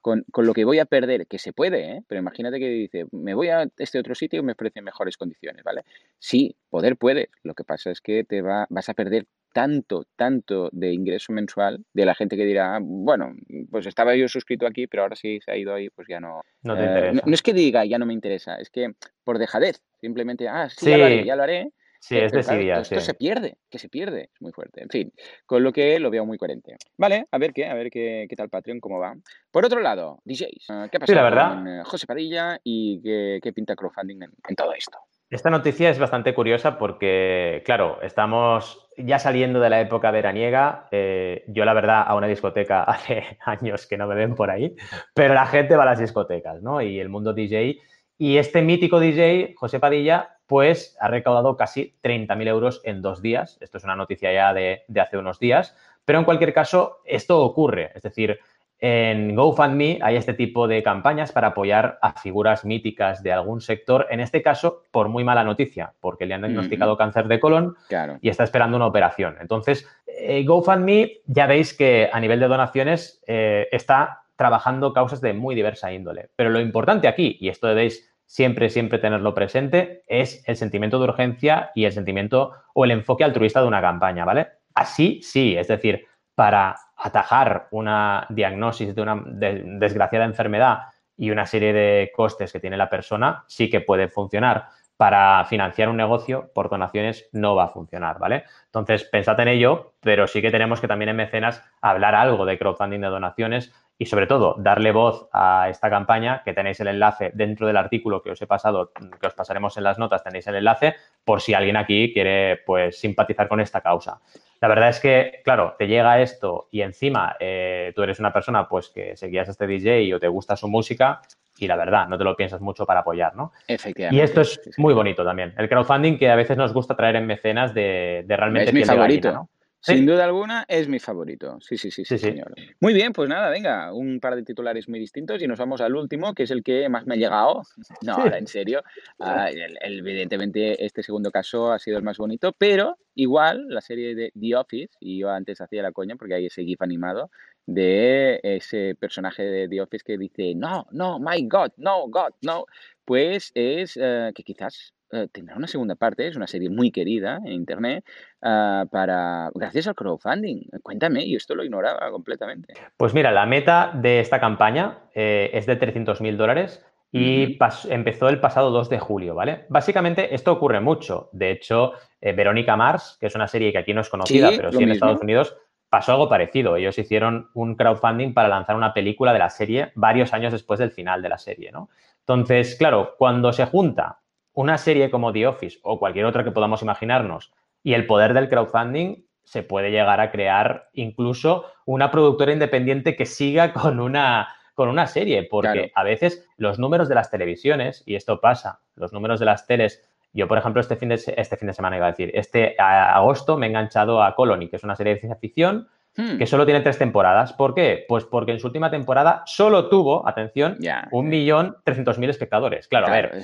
con, con, lo que voy a perder, que se puede, ¿eh? pero imagínate que dice, me voy a este otro sitio y me ofrecen mejores condiciones, ¿vale? Sí, poder puede, lo que pasa es que te va, vas a perder tanto, tanto de ingreso mensual de la gente que dirá, bueno, pues estaba yo suscrito aquí, pero ahora sí se ha ido ahí, pues ya no. No te eh, interesa. No, es que diga, ya no me interesa, es que por dejadez, simplemente, ah, sí, ya lo haré, ya lo haré. Sí, es decir, esto se pierde, que se pierde, es muy fuerte. En fin, con lo que lo veo muy coherente. Vale, a ver qué, a ver qué, qué tal Patreon, cómo va. Por otro lado, DJs, ¿qué pasa sí, la verdad. con eh, José Padilla y qué, pinta crowdfunding en todo esto? Esta noticia es bastante curiosa porque, claro, estamos ya saliendo de la época veraniega. Eh, yo, la verdad, a una discoteca hace años que no me ven por ahí, pero la gente va a las discotecas, ¿no? Y el mundo DJ. Y este mítico DJ, José Padilla, pues ha recaudado casi 30.000 euros en dos días. Esto es una noticia ya de, de hace unos días. Pero en cualquier caso, esto ocurre. Es decir, en GoFundMe hay este tipo de campañas para apoyar a figuras míticas de algún sector, en este caso por muy mala noticia, porque le han diagnosticado cáncer de colon y está esperando una operación. Entonces, eh, GoFundMe ya veis que a nivel de donaciones eh, está trabajando causas de muy diversa índole. Pero lo importante aquí, y esto debéis siempre, siempre tenerlo presente, es el sentimiento de urgencia y el sentimiento o el enfoque altruista de una campaña, ¿vale? Así sí, es decir, para atajar una diagnosis de una desgraciada enfermedad y una serie de costes que tiene la persona, sí que puede funcionar. Para financiar un negocio por donaciones no va a funcionar, ¿vale? Entonces, pensad en ello, pero sí que tenemos que también en Mecenas hablar algo de crowdfunding de donaciones y sobre todo darle voz a esta campaña, que tenéis el enlace dentro del artículo que os he pasado, que os pasaremos en las notas, tenéis el enlace por si alguien aquí quiere pues simpatizar con esta causa. La verdad es que, claro, te llega esto y encima eh, tú eres una persona pues que seguías a este DJ o te gusta su música y la verdad, no te lo piensas mucho para apoyar, ¿no? Efectivamente. Y esto es muy bonito también. El crowdfunding que a veces nos gusta traer en mecenas de, realmente... Es mi favorito. ¿no? Sin duda alguna es mi favorito. Sí, sí, sí, sí, señor. Muy bien, pues nada, venga, un par de titulares muy distintos y nos vamos al último, que es el que más me ha llegado. No, ahora en serio. Ah, evidentemente, este segundo caso ha sido el más bonito, pero igual la serie de The Office, y yo antes hacía la coña porque hay ese GIF animado de ese personaje de The Office que dice, no, no, my God, no, God, no, pues es eh, que quizás eh, tendrá una segunda parte, es una serie muy querida en Internet, ah, para gracias al crowdfunding. Cuéntame, yo esto lo ignoraba completamente. Pues mira, la meta de esta campaña eh, es de 300 mil dólares y empezó el pasado 2 de julio, ¿vale? Básicamente esto ocurre mucho. De hecho, eh, Verónica Mars, que es una serie que aquí no es conocida, pero sí en Estados Unidos, pasó algo parecido. Ellos hicieron un crowdfunding para lanzar una película de la serie varios años después del final de la serie, ¿no? Entonces, claro, cuando se junta una serie como The Office o cualquier otra que podamos imaginarnos y el poder del crowdfunding, se puede llegar a crear incluso una productora independiente que siga con una, con una serie, porque a veces los números de las televisiones, y esto pasa, los números de las teles Yo, por ejemplo, este fin de, este fin de semana iba a decir, este agosto me he enganchado a Colony, que es una serie de ciencia ficción Hmm. que solo tiene tres temporadas. ¿Por qué? Pues porque en su última temporada solo tuvo, atención, un millón trescientos mil espectadores. Claro, a ver,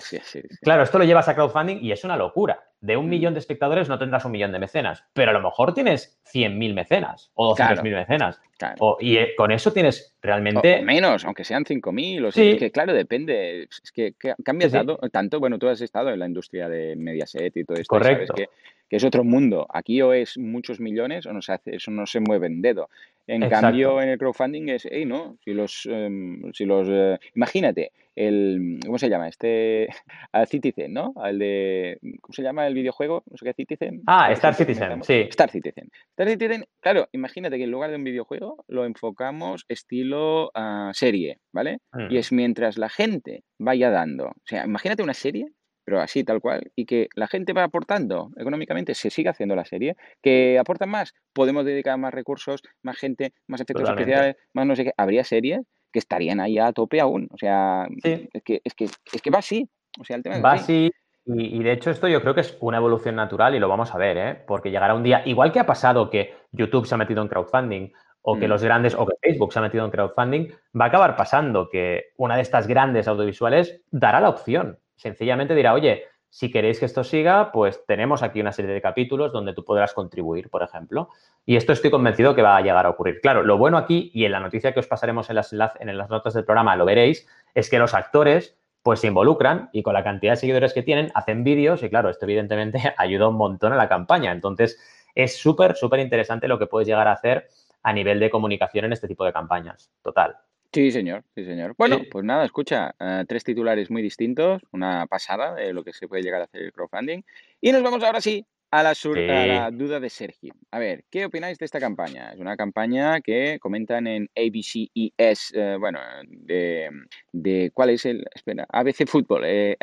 claro, esto lo llevas a crowdfunding y es una locura. De un mm. millón de espectadores no tendrás un millón de mecenas, pero a lo mejor tienes 100.000 mecenas o 200.000 mil mecenas. y eh, con eso tienes realmente... menos, aunque sean 5.000 o sí. que claro, depende. Es que, cambia tanto, Bueno, tú has estado en la industria de Mediaset y todo esto. Correcto. que, que, es otro mundo. Aquí o es muchos millones o no se hace, eso no se mueve en dedo. En cambio, en el crowdfunding es, hey, no, si los, em, si los, eh, imagínate, el, ¿cómo se llama? Este, al Citizen, ¿no? Al de, ¿cómo se llama el videojuego? No sé qué, Citizen. Ah, Star Citizen, sí. Star Citizen. Star Citizen, claro, imagínate que en lugar de un videojuego lo enfocamos estilo uh, serie, ¿vale? Y mm. es mientras la gente vaya dando, o sea, imagínate una serie pero así tal cual, y que la gente va aportando económicamente, se sigue haciendo la serie, que aportan más, podemos dedicar más recursos, más gente, más efectos especiales, más no sé qué, habría series que estarían ahí a tope aún, o sea, es, que, es, que, es que va así, o sea, el tema va así. Y, de hecho esto yo creo que es una evolución natural y lo vamos a ver, ¿eh? porque llegará un día, igual que ha pasado que YouTube se ha metido en crowdfunding o que mm. los grandes, o que Facebook se ha metido en crowdfunding, va a acabar pasando que una de estas grandes audiovisuales dará la opción sencillamente dirá, oye, si queréis que esto siga, pues tenemos aquí una serie de capítulos donde tú podrás contribuir, por ejemplo. Y esto estoy convencido que va a llegar a ocurrir. Claro, lo bueno aquí, y en la noticia que os pasaremos en las, en las notas del programa lo veréis, es que los actores pues se involucran y con la cantidad de seguidores que tienen hacen vídeos y claro, esto evidentemente ayuda un montón a la campaña. Entonces, es súper, súper interesante lo que puedes llegar a hacer a nivel de comunicación en este tipo de campañas. Total. Sí, señor, sí, señor. Bueno, pues nada, escucha, eh, tres titulares muy distintos, una pasada de lo que se puede llegar a hacer el crowdfunding. Y nos vamos ahora sí a la, la duda de Sergio. A ver, ¿qué opináis de esta campaña? Es una campaña que comentan en ABCES, eh, bueno, de, de, ¿cuál es el? Espera, ABC Fútbol, eh,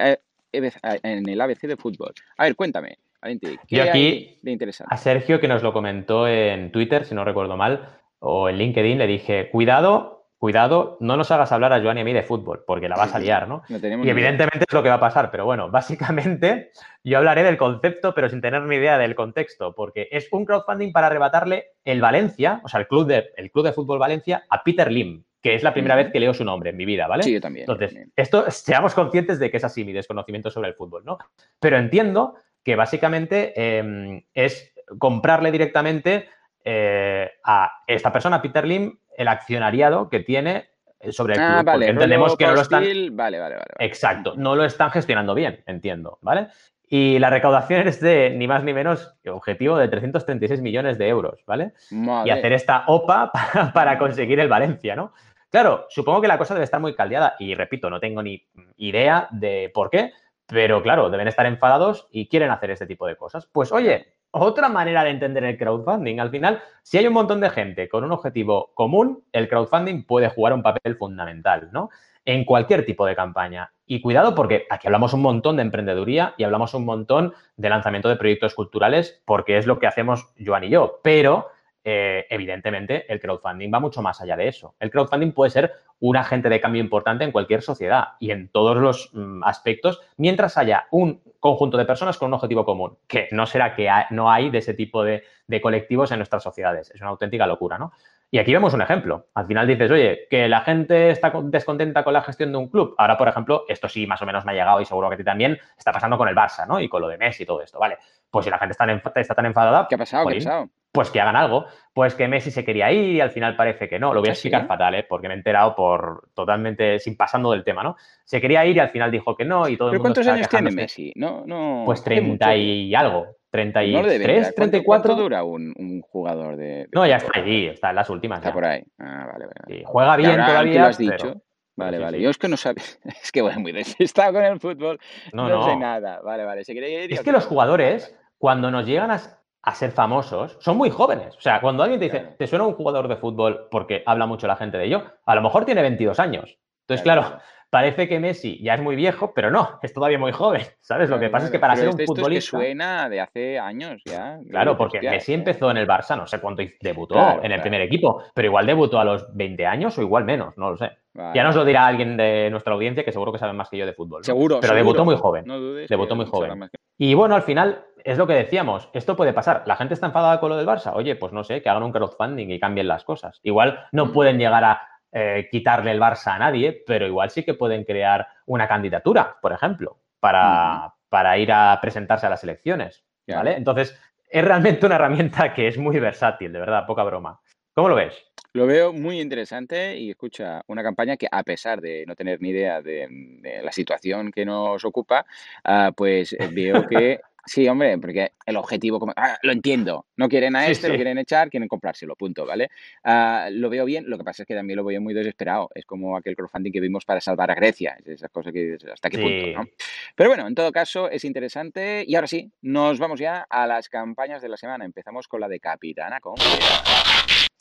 en el ABC de fútbol. A ver, cuéntame. ¿qué Yo aquí, de interesante? a Sergio, que nos lo comentó en Twitter, si no recuerdo mal, o en LinkedIn, le dije, cuidado cuidado, no nos hagas hablar a Joan y a mí de fútbol, porque la vas a liar, ¿no? y evidentemente es lo que va a pasar, pero bueno, básicamente yo hablaré del concepto, pero sin tener ni idea del contexto, porque es un crowdfunding para arrebatarle el Valencia, o sea, el club de, el club de fútbol Valencia, a Peter Lim, que es la primera vez que leo su nombre en mi vida, ¿vale? Sí, yo también. Entonces, esto, seamos conscientes de que es así mi desconocimiento sobre el fútbol, ¿no? Pero entiendo que básicamente em, es comprarle directamente eh, a esta persona, Peter Lim, el accionariado que tiene sobre el ah, club. Entendemos que no lo están. Vale, vale, vale, Exacto, no lo están gestionando bien, entiendo, ¿vale? Y la recaudación es de ni más ni menos objetivo de 336 millones de euros, ¿vale? Y hacer esta OPA para, conseguir el Valencia, ¿no? Claro, supongo que la cosa debe estar muy caldeada y repito, no tengo ni idea de por qué, pero claro, deben estar enfadados y quieren hacer este tipo de cosas. Pues oye, otra manera de entender el crowdfunding. Al final, si hay un montón de gente con un objetivo común, el crowdfunding puede jugar un papel fundamental, ¿no? En cualquier tipo de campaña. Y cuidado porque aquí hablamos un montón de emprendeduría y hablamos un montón de lanzamiento de proyectos culturales porque es lo que hacemos Joan y yo. Pero eh, evidentemente el crowdfunding va mucho más allá de eso. El crowdfunding puede ser un agente de cambio importante en cualquier sociedad y en todos los mm, aspectos, mientras haya un conjunto de personas con un objetivo común, que no será que no hay de ese tipo de, de colectivos en nuestras sociedades. Es una auténtica locura, ¿no? Y aquí vemos un ejemplo. Al final dices, oye, que la gente está descontenta con la gestión de un club. Ahora, por ejemplo, esto sí más o menos me ha llegado y seguro que a ti también, está pasando con el Barça, ¿no? Y con lo de Messi y todo esto, ¿vale? Pues si la gente está, está tan enfadada... ¿Qué ha pasado? ¿Qué ha pasado? Pues que hagan algo. Pues que Messi se quería ir y al final parece que no. Lo voy a ¿Ah, explicar fatal, ¿eh? Porque me he enterado por totalmente sin pasando del tema, ¿no? Se quería ir y al final dijo que no y todo el mundo cuántos años tiene Messi? No, no... Pues 30 y algo. 33, no 34. dura un, un jugador de, No, ya está allí, está en las últimas. Está por ahí. Ah, vale, vale. juega bien todavía. lo has dicho. Vale, vale. Yo es que no sabía. Es que voy muy despistado con el fútbol. No, no, sé nada. Vale, vale. Se ir es que los jugadores, cuando nos llegan a, a, ser famosos, son muy jóvenes. O sea, cuando alguien te dice, ¿te suena un jugador de fútbol porque habla mucho la gente de ello? A lo mejor tiene 22 años. Entonces, claro, parece que Messi ya es muy viejo, pero no, es todavía muy joven, ¿sabes? Lo que pasa es que para ser un futbolista... Es que suena de hace años ya. Claro, porque Messi empezó en el Barça, no sé cuánto debutó en el primer equipo, pero igual debutó a los 20 años o igual menos, no lo sé. Ya nos lo dirá alguien de nuestra audiencia que seguro que sabe más que yo de fútbol. Seguro. Pero debutó muy joven. No dudes debutó muy joven. Y bueno, al final es lo que decíamos, esto puede pasar. La gente está enfadada con lo del Barça. Oye, pues no sé, que hagan un crowdfunding y cambien las cosas. Igual no mm. pueden llegar a eh, quitarle el Barça a nadie, pero igual sí que pueden crear una candidatura, por ejemplo, para, para ir a presentarse a las elecciones. ¿vale? Entonces, es realmente una herramienta que es muy versátil, de verdad, poca broma. ¿Cómo lo ves? Lo veo muy interesante y escucha, una campaña que a pesar de no tener ni idea de, la situación que nos ocupa, ah, pues eh, veo que Sí, hombre, porque el objetivo, como, ah, lo entiendo, no quieren a este, lo quieren echar, quieren comprárselo, punto, ¿vale? Ah, lo veo bien, lo que pasa es que también lo veo muy desesperado, es como aquel crowdfunding que vimos para salvar a Grecia, es esas cosas que hasta qué punto, ¿no? Pero bueno, en todo caso es interesante. Y ahora sí, nos vamos ya a las campañas de la semana, empezamos con la de Capitana con...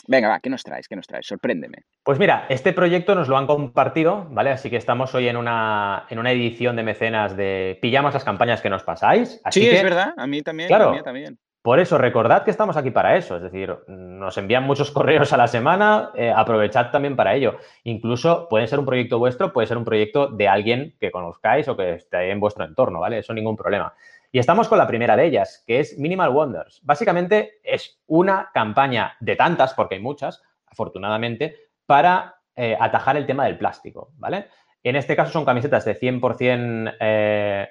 Venga, va, ¿qué nos traes? ¿Qué nos traes? Sorpréndeme. Pues mira, este proyecto nos lo han compartido, ¿vale? Así que estamos hoy en una, en una edición de mecenas de pillamos las campañas que nos pasáis. Así sí, es verdad, a mí también. Claro, a mí también. Por eso, recordad que estamos aquí para eso, es decir, nos envían muchos correos a la semana, eh, aprovechad también para ello. Incluso puede ser un proyecto vuestro, puede ser un proyecto de alguien que conozcáis o que esté en vuestro entorno, ¿vale? Eso ningún problema. Y estamos con la primera de ellas, que es Minimal Wonders. Básicamente es una campaña de tantas, porque hay muchas, afortunadamente, para eh, atajar el tema del plástico, ¿vale? En este caso son camisetas de 100% eh,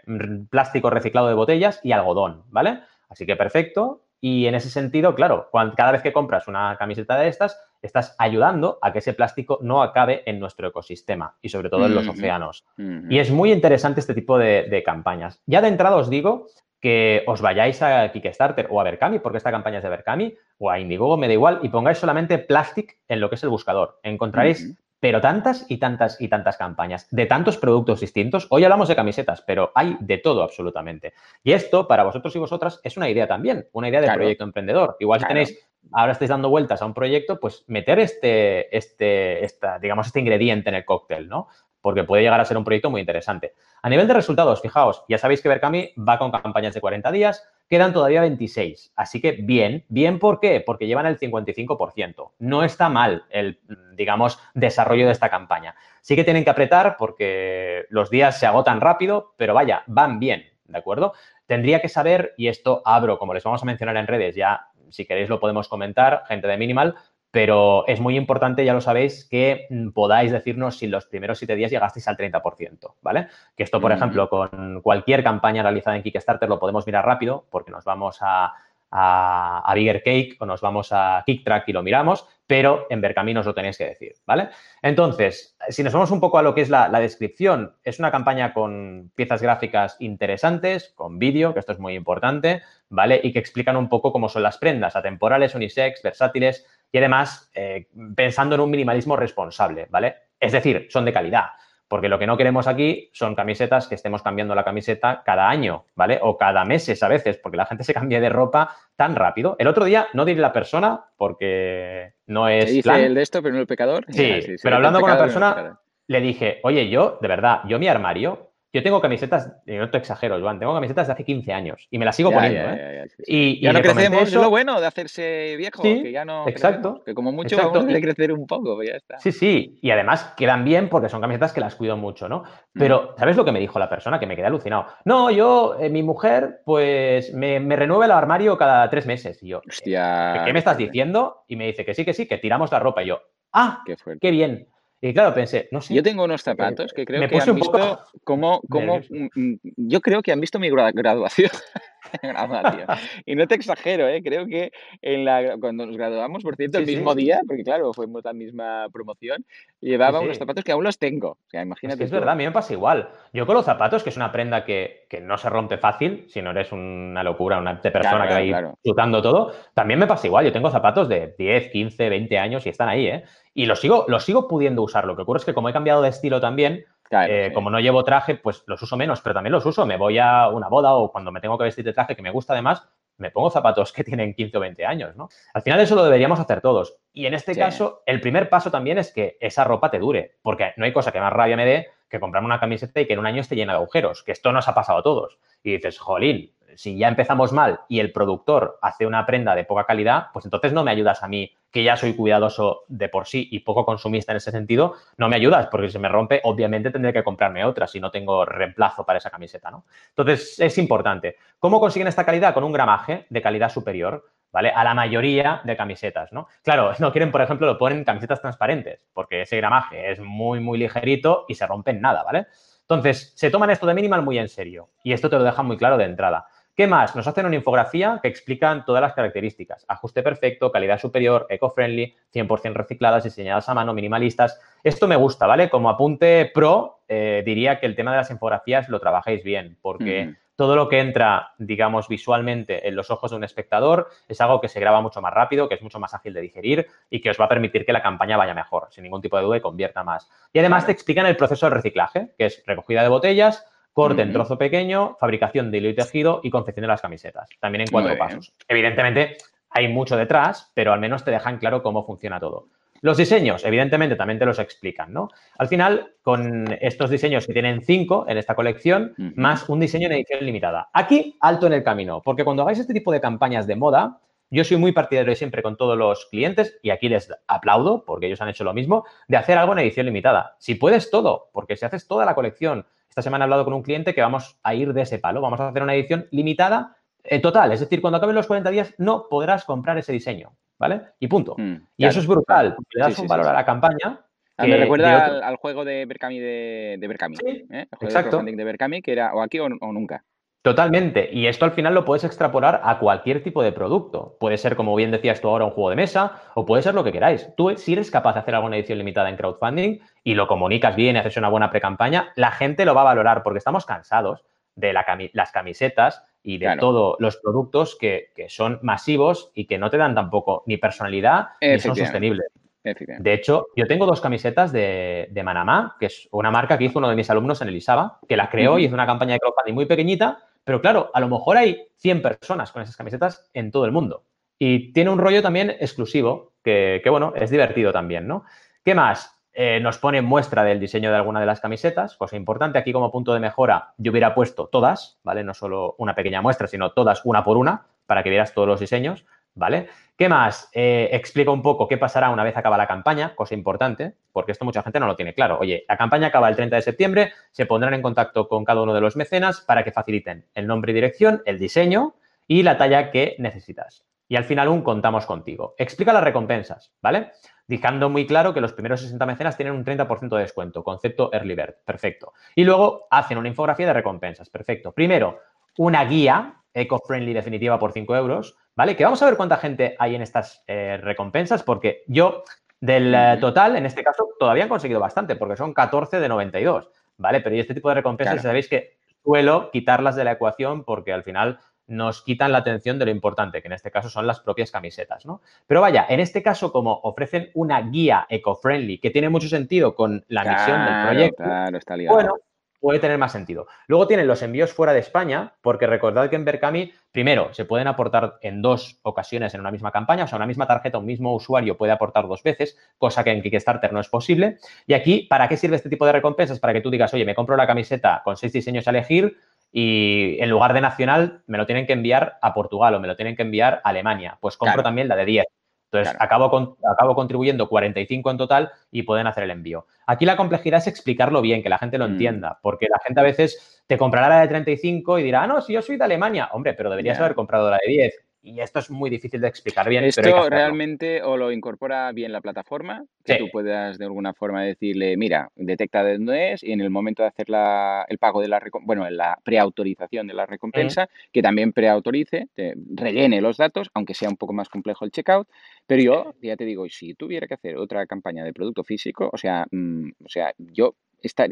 plástico reciclado de botellas y algodón, ¿vale? Así que perfecto. Y en ese sentido, claro, cada vez que compras una camiseta de estas, estás ayudando a que ese plástico no acabe en nuestro ecosistema y sobre todo en los océanos. Y es muy interesante este tipo de, campañas. Ya de entrada os digo que os vayáis a Kickstarter o a Berkami, porque esta campaña es de Berkami, o a Indiegogo, me da igual, y pongáis solamente plastic en lo que es el buscador. Encontraréis pero tantas y tantas y tantas campañas de tantos productos distintos. Hoy hablamos de camisetas, pero hay de todo absolutamente. Y esto, para vosotros y vosotras, es una idea también, una idea de proyecto emprendedor. Igual si tenéis, ahora estáis dando vueltas a un proyecto, pues meter este, este, esta, digamos, este ingrediente en el cóctel, ¿no? Porque puede llegar a ser un proyecto muy interesante. A nivel de resultados, fijaos, ya sabéis que Berkami va con campañas de 40 días, quedan todavía 26. Así que bien, bien, ¿por qué? Porque llevan el 55%. No está mal el, digamos, desarrollo de esta campaña. Sí que tienen que apretar porque los días se agotan rápido, pero vaya, van bien, ¿de acuerdo? Tendría que saber, y esto abro, como les vamos a mencionar en redes, ya si queréis lo podemos comentar, gente de Minimal, pero es muy importante, ya lo sabéis, que mm, podáis decirnos si los primeros siete días llegasteis al 30%, ¿vale? Que esto, por ejemplo, con cualquier campaña realizada en Kickstarter lo podemos mirar rápido porque nos vamos a, a, Bigger Cake o nos vamos a KickTrack y lo miramos, pero en Vercaminos lo tenéis que decir, ¿vale? Entonces, si nos vamos un poco a lo que es la, la descripción, es una campaña con piezas gráficas interesantes, con vídeo, que esto es muy importante, ¿vale? Y que explican un poco cómo son las prendas, atemporales, unisex, versátiles, y además eh, pensando en un minimalismo responsable, ¿vale? Es decir, son de calidad. Porque lo que no queremos aquí son camisetas que estemos cambiando la camiseta cada año, ¿vale? O cada meses a veces, porque la gente se cambia de ropa tan rápido. El otro día, no diré la persona, porque no es. dice el de esto, pero no el pecador. Sí, pero hablando con la persona, le dije, oye, yo, de verdad, yo mi armario yo tengo camisetas, no te exagero, Joan, tengo camisetas de hace 15 años y me las sigo poniendo. ¿eh? y, ya no crecemos, es lo bueno de hacerse viejo, que ya no. Exacto. que como mucho exacto. vamos a crecer un poco, pues ya está. Sí, sí, y además quedan bien porque son camisetas que las cuido mucho, ¿no? Mm. Pero, ¿sabes lo que me dijo la persona? Que me quedé alucinado. No, yo, eh, mi mujer, pues me, me, renueva el armario cada tres meses. Y yo, Hostia. ¿qué me estás diciendo? Y me dice que sí, que sí, que tiramos la ropa. Y yo, ah, qué, qué bien. Y claro, pensé, no sé. Yo tengo unos zapatos que creo que han visto cómo mm, mm, yo creo que han visto mi graduación. Y no te exagero, ¿eh? creo que en la, cuando nos graduamos, por cierto, el mismo día, porque claro, fuimos la misma promoción, llevaba unos zapatos que aún los tengo. O sea, imagínate. Es, verdad, a mí me pasa igual. Yo con los zapatos, que es una prenda que, que no se rompe fácil, si no eres una locura, una persona que va chutando todo, también me pasa igual. Yo tengo zapatos de 10, 15, 20 años y están ahí, ¿eh? Y los sigo, los sigo pudiendo usar. Lo que ocurre es que como he cambiado de estilo también, eh, como no llevo traje, pues los uso menos, pero también los uso. Me voy a una boda o cuando me tengo que vestir de traje que me gusta además, me pongo zapatos que tienen 15 o 20 años, ¿no? Al final eso lo deberíamos hacer todos. Y en este caso, el primer paso también es que esa ropa te dure, porque no hay cosa que más rabia me dé que comprarme una camiseta y que en un año esté llena de agujeros, que esto nos ha pasado a todos. Y dices, jolín, si ya empezamos mal y el productor hace una prenda de poca calidad, pues entonces no me ayudas a mí, que ya soy cuidadoso de por sí y poco consumista en ese sentido, no me ayudas, porque si se me rompe, obviamente tendré que comprarme otra si no tengo reemplazo para esa camiseta, ¿no? Entonces, es importante. ¿Cómo consiguen esta calidad? Con un gramaje de calidad superior. ¿vale? A la mayoría de camisetas, ¿no? Claro, no quieren, por ejemplo, lo ponen camisetas transparentes, porque ese gramaje es muy, muy ligerito y se rompen nada, ¿vale? Entonces, se toman esto de minimal muy en serio y esto te lo dejan muy claro de entrada. ¿Qué más? Nos hacen una infografía que explican todas las características. Ajuste perfecto, calidad superior, eco-friendly, 100% recicladas, diseñadas a mano, minimalistas. Esto me gusta, ¿vale? Como apunte pro, eh, diría que el tema de las infografías lo trabajáis bien, porque todo lo que entra, digamos, visualmente en los ojos de un espectador es algo que se graba mucho más rápido, que es mucho más ágil de digerir y que os va a permitir que la campaña vaya mejor, sin ningún tipo de duda y convierta más. Y además te explican el proceso de reciclaje, que es recogida de botellas, corte en trozo pequeño, fabricación de hilo y tejido y confección de las camisetas. También en cuatro pasos. Evidentemente, hay mucho detrás, pero al menos te dejan claro cómo funciona todo. Los diseños, evidentemente, también te los explican, ¿no? Al final, con estos diseños que tienen cinco en esta colección, más un diseño en edición limitada. Aquí, alto en el camino, porque cuando hagáis este tipo de campañas de moda, yo soy muy partidario siempre con todos los clientes, y aquí les aplaudo, porque ellos han hecho lo mismo, de hacer algo en edición limitada. Si puedes todo, porque si haces toda la colección esta semana he hablado con un cliente que vamos a ir de ese palo. Vamos a hacer una edición limitada eh, total. Es decir, cuando acaben los 40 días no podrás comprar ese diseño. ¿Vale? Y punto. Mm, y eso es brutal. Le das un valor a la campaña. Ah, me recuerda al, juego de Berkami de, de Berkami. ¿eh? exacto. De, de Berkami, que era o aquí o nunca. Totalmente. Y esto al final lo puedes extrapolar a cualquier tipo de producto. Puede ser, como bien decías tú ahora, un juego de mesa o puede ser lo que queráis. Tú, si eres capaz de hacer alguna edición limitada en crowdfunding y lo comunicas bien y haces una buena pre-campaña, la gente lo va a valorar porque estamos cansados de las camisetas y de todos los productos que, son masivos y que no te dan tampoco ni personalidad ni son sostenibles. De hecho, yo tengo dos camisetas de, de, Manamá, que es una marca que hizo uno de mis alumnos en el ISABA, que la creó y hizo una campaña de crowdfunding muy pequeñita pero claro, a lo mejor hay 100 personas con esas camisetas en todo el mundo. Y tiene un rollo también exclusivo, que, bueno, es divertido también, ¿no? ¿Qué más? Eh, nos pone muestra del diseño de alguna de las camisetas, cosa importante. Aquí como punto de mejora yo hubiera puesto todas, ¿vale? No solo una pequeña muestra, sino todas una por una, para que vieras todos los diseños. ¿Vale? ¿Qué más? Eh, explico un poco qué pasará una vez acaba la campaña, cosa importante, porque esto mucha gente no lo tiene claro. Oye, la campaña acaba el 30 de septiembre, se pondrán en contacto con cada uno de los mecenas para que faciliten el nombre y dirección, el diseño y la talla que necesitas. Y al final un contamos contigo. Explica las recompensas, ¿vale? Dejando muy claro que los primeros 60 mecenas tienen un 30% de descuento, concepto Early Bird, perfecto. Y luego hacen una infografía de recompensas, perfecto. Primero, una guía eco-friendly definitiva por 5 euros, ¿vale? Que vamos a ver cuánta gente hay en estas eh, recompensas, porque yo, del eh, total, en este caso, todavía han conseguido bastante, porque son 14 de 92, ¿vale? Pero este tipo de recompensas, sabéis que suelo quitarlas de la ecuación porque al final nos quitan la atención de lo importante, que en este caso son las propias camisetas, ¿no? Pero vaya, en este caso, como ofrecen una guía eco-friendly que tiene mucho sentido con la misión del proyecto, claro, está ligado. bueno, puede tener más sentido. Luego tienen los envíos fuera de España, porque recordad que en Berkami, primero, se pueden aportar en dos ocasiones en una misma campaña, o sea, una misma tarjeta, un mismo usuario puede aportar dos veces, cosa que en Kickstarter no es posible. Y aquí, ¿para qué sirve este tipo de recompensas? Para que tú digas, oye, me compro la camiseta con seis diseños a elegir y en lugar de nacional me lo tienen que enviar a Portugal o me lo tienen que enviar a Alemania. Pues compro también la de 10. Entonces, acabo, acabo contribuyendo 45 en total y pueden hacer el envío. Aquí la complejidad es explicarlo bien, que la gente lo mm. entienda, porque la gente a veces te comprará la de 35 y dirá, ah, no, si yo soy de Alemania, hombre, pero deberías haber comprado la de 10 y esto es muy difícil de explicar bien. Esto realmente o lo incorpora bien la plataforma, que tú puedas de alguna forma decirle, mira, detecta de dónde es y en el momento de hacer el pago de la bueno, en la preautorización de la recompensa, que también preautorice, te rellene los datos, aunque sea un poco más complejo el checkout. Pero yo, ya te digo, si tuviera que hacer otra campaña de producto físico, o sea, mm, o sea, yo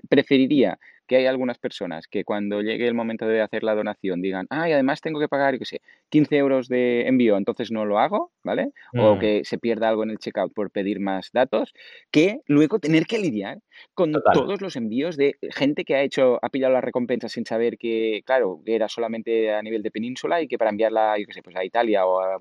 preferiría que hay algunas personas que cuando llegue el momento de hacer la donación digan, ah, y además tengo que pagar, qué sé, 15 euros de envío, entonces no lo hago, ¿vale? O Mm, que se pierda algo en el checkout por pedir más datos, que luego tener que lidiar con total. todos los envíos de gente que ha hecho, ha pillado la recompensa sin saber que, claro, que era solamente a nivel de península y que para enviarla, yo qué sé, pues a Italia o a-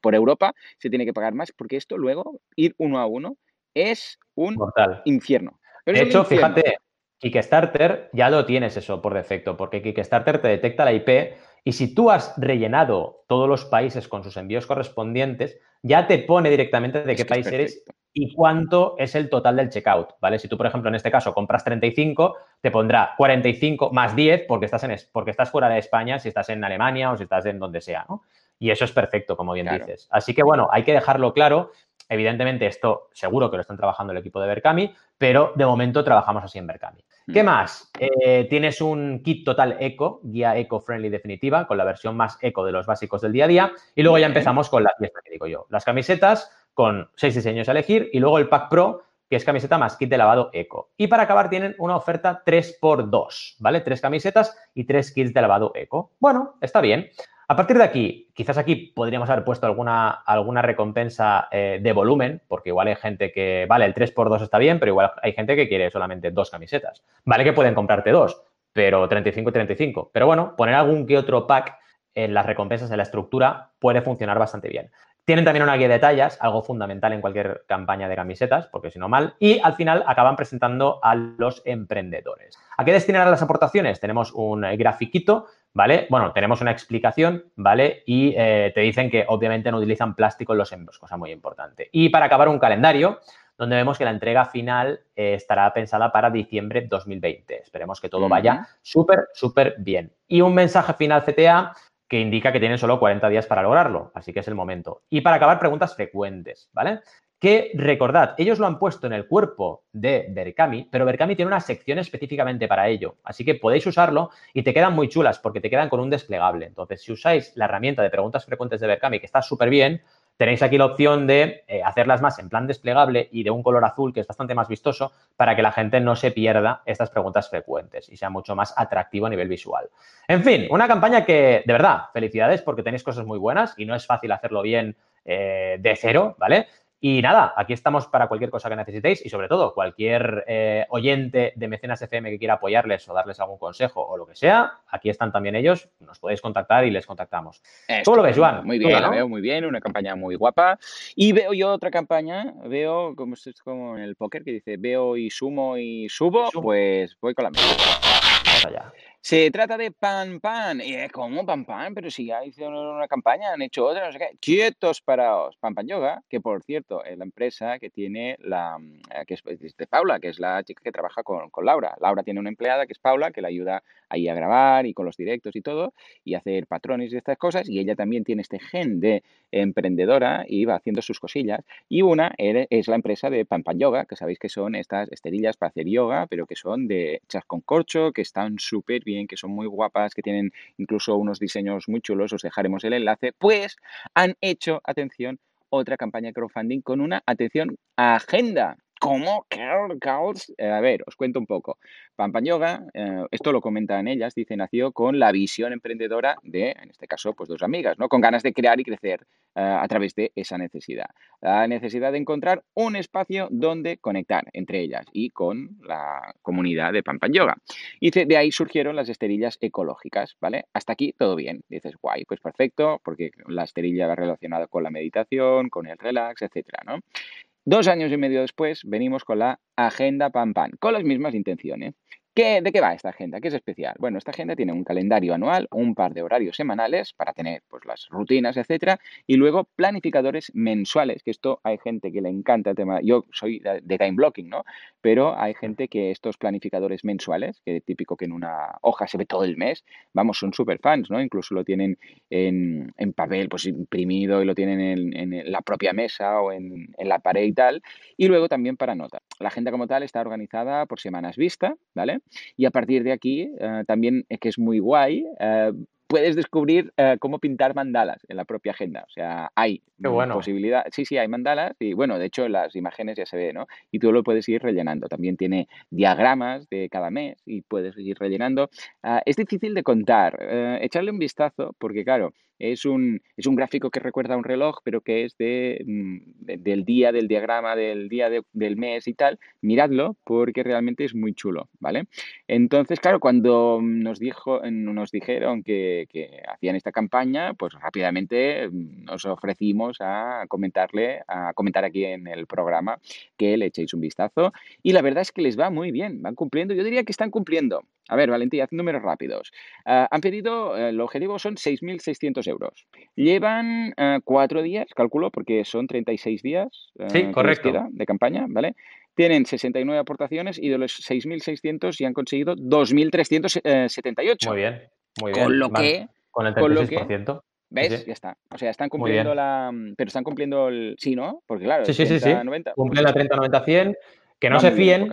por Europa se tiene que pagar más, porque esto luego, ir uno a uno, es un Mortal. infierno. De hecho, fíjate, Kickstarter ya lo tienes eso por defecto, porque Kickstarter te detecta la IP y si tú has rellenado todos los países con sus envíos correspondientes, ya te pone directamente de Es qué país eres y cuánto es el total del checkout, ¿vale? Si tú, por ejemplo, en este caso compras 35, te pondrá 45 más 10 porque estás, en, porque estás fuera de España, si estás en Alemania o si estás en donde sea, ¿no? Y eso es perfecto, como bien Claro. dices. Así que, bueno, hay que dejarlo claro. Evidentemente, esto seguro que lo están trabajando el equipo de Berkami, pero de momento trabajamos así en Berkami. ¿Qué Mm. más? Eh, tienes un kit total eco, guía eco-friendly definitiva, con la versión más eco de los básicos del día a día. Y luego ya empezamos con la fiesta que digo yo. Las camisetas con seis diseños a elegir y luego el pack pro, que es camiseta más kit de lavado eco. Y para acabar tienen una oferta 3x2, ¿vale? Tres camisetas y tres kits de lavado eco. Bueno, está bien. A partir de aquí, quizás aquí podríamos haber puesto alguna, alguna recompensa eh, de volumen, porque igual hay gente que, vale, el 3x2 está bien, pero igual hay gente que quiere solamente dos camisetas. Vale que pueden comprarte dos, pero 35 y 35. Pero bueno, poner algún que otro pack en las recompensas, en la estructura, puede funcionar bastante bien. Tienen también una guía de tallas, algo fundamental en cualquier campaña de camisetas, porque si no mal. Y al final acaban presentando a los emprendedores. ¿A qué destinarán las aportaciones? Tenemos un grafiquito, ¿vale? Bueno, tenemos una explicación, ¿vale? Y eh, te dicen que obviamente no utilizan plástico en los envíos, cosa muy importante. Y para acabar, un calendario donde vemos que la entrega final eh, estará pensada para diciembre 2020. Esperemos que todo vaya súper, súper bien. Y un mensaje final CTA que indica que tienen solo 40 días para lograrlo, así que es el momento. Y para acabar, preguntas frecuentes, ¿vale? Que recordad, ellos lo han puesto en el cuerpo de Berkami, pero Berkami tiene una sección específicamente para ello, así que podéis usarlo y te quedan muy chulas porque te quedan con un desplegable. Entonces, si usáis la herramienta de preguntas frecuentes de Berkami, que está súper bien, tenéis aquí la opción de eh, hacerlas más en plan desplegable y de un color azul que es bastante más vistoso para que la gente no se pierda estas preguntas frecuentes y sea mucho más atractivo a nivel visual. En fin, una campaña que, de verdad, felicidades porque tenéis cosas muy buenas y no es fácil hacerlo bien eh, de cero, ¿vale? Y nada, aquí estamos para cualquier cosa que necesitéis y sobre todo cualquier eh, oyente de Mecenas FM que quiera apoyarles o darles algún consejo o lo que sea, aquí están también ellos, nos podéis contactar y les contactamos. ¿Cómo lo ves. Joan? Muy bien, la ¿no? veo muy bien, una campaña muy guapa. Y veo yo otra campaña, veo como es como en el póker que dice veo y sumo y subo, pues voy con la misma. Vamos allá. Se trata de Pan Pan. Y es como Pan Pan, pero si ya hicieron una campaña, han hecho otra, no. Quietos paraos. Pan Pan Yoga, que por cierto es la empresa que tiene la, mm, eh, que es es de Paula, que es la chica que trabaja con, con Laura. Laura tiene una empleada que es Paula, que la ayuda ahí a grabar y con los directos y todo, y hacer patrones y estas cosas. Y ella también tiene este gen de emprendedora y va haciendo sus cosillas. Y una es la empresa de Pan Pan Yoga, que sabéis que son estas esterillas para hacer yoga, pero que son de con corcho, que están súper bien, que son muy guapas, que tienen incluso unos diseños muy chulos, os dejaremos el enlace. Pues han hecho, atención, otra campaña de crowdfunding con una, atención, agenda. ¿Cómo? Girl. Eh, a ver, os cuento un poco. Pan Yoga, eh, esto lo comentan ellas, dice, nació con la visión emprendedora de, en este caso, pues dos amigas, ¿no? Con ganas de crear y crecer eh, a través de esa necesidad. La necesidad de encontrar un espacio donde conectar entre ellas y con la comunidad de Pan Yoga. Y dice, de ahí surgieron las esterillas ecológicas, ¿vale? Hasta aquí todo bien. Dices, guay, pues perfecto, porque la esterilla va relacionada con la meditación, con el relax, etcétera, ¿no? Dos años y medio después venimos con la Agenda Pan Pan, con las mismas intenciones. ¿Qué, ¿De qué va esta agenda? ¿Qué es especial? Bueno, esta agenda tiene un calendario anual, un par de horarios semanales para tener pues, las rutinas, etcétera, y luego planificadores mensuales, que esto hay gente que le encanta el tema. Yo soy de time blocking, ¿no? Pero hay gente que estos planificadores mensuales, que típico que en una hoja se ve todo el mes, vamos, son super fans, ¿no? Incluso lo tienen en, en papel, pues imprimido y lo tienen en, en la propia mesa o en, en la pared y tal. Y luego también para notas. La agenda como tal está organizada por semanas vista, ¿vale? Y a partir de aquí, eh, también que es muy guay, eh, puedes descubrir eh, cómo pintar mandalas en la propia agenda. O sea, hay posibilidad. Sí, sí, hay mandalas y bueno, de hecho las imágenes ya se ve, ¿no? Y tú lo puedes ir rellenando. También tiene diagramas de cada mes y puedes ir rellenando. Ah, es difícil de contar. Echarle un vistazo porque, claro, es un, es un gráfico que recuerda a un reloj, pero que es de, mm, del día, del diagrama, del día del mes y tal. Miradlo porque realmente es muy chulo, ¿vale? Entonces, claro, cuando nos, dijo, nos dijeron que, que hacían esta campaña, pues rápidamente mm, nos ofrecimos a comentarle, a comentar aquí en el programa que le echéis un vistazo. Y la verdad es que les va muy bien, van cumpliendo, yo diría que están cumpliendo. A ver, Valentín, haz números rápidos. Ah, han pedido, el objetivo son 6.600 euros. Llevan uh, cuatro días, calculo, porque son 36 días sí, correcto. de campaña, ¿vale? Tienen 69 aportaciones y de los 6.600 ya han conseguido 2.378. Muy bien, muy bien. Con lo que... Con el 36%. ¿Ves? Ya está. O sea, están cumpliendo la. Pero están cumpliendo el. Sí, ¿no? Porque claro. Sí, sí, sí. sí. Cumplen la 30-90-100. Que no se fíen,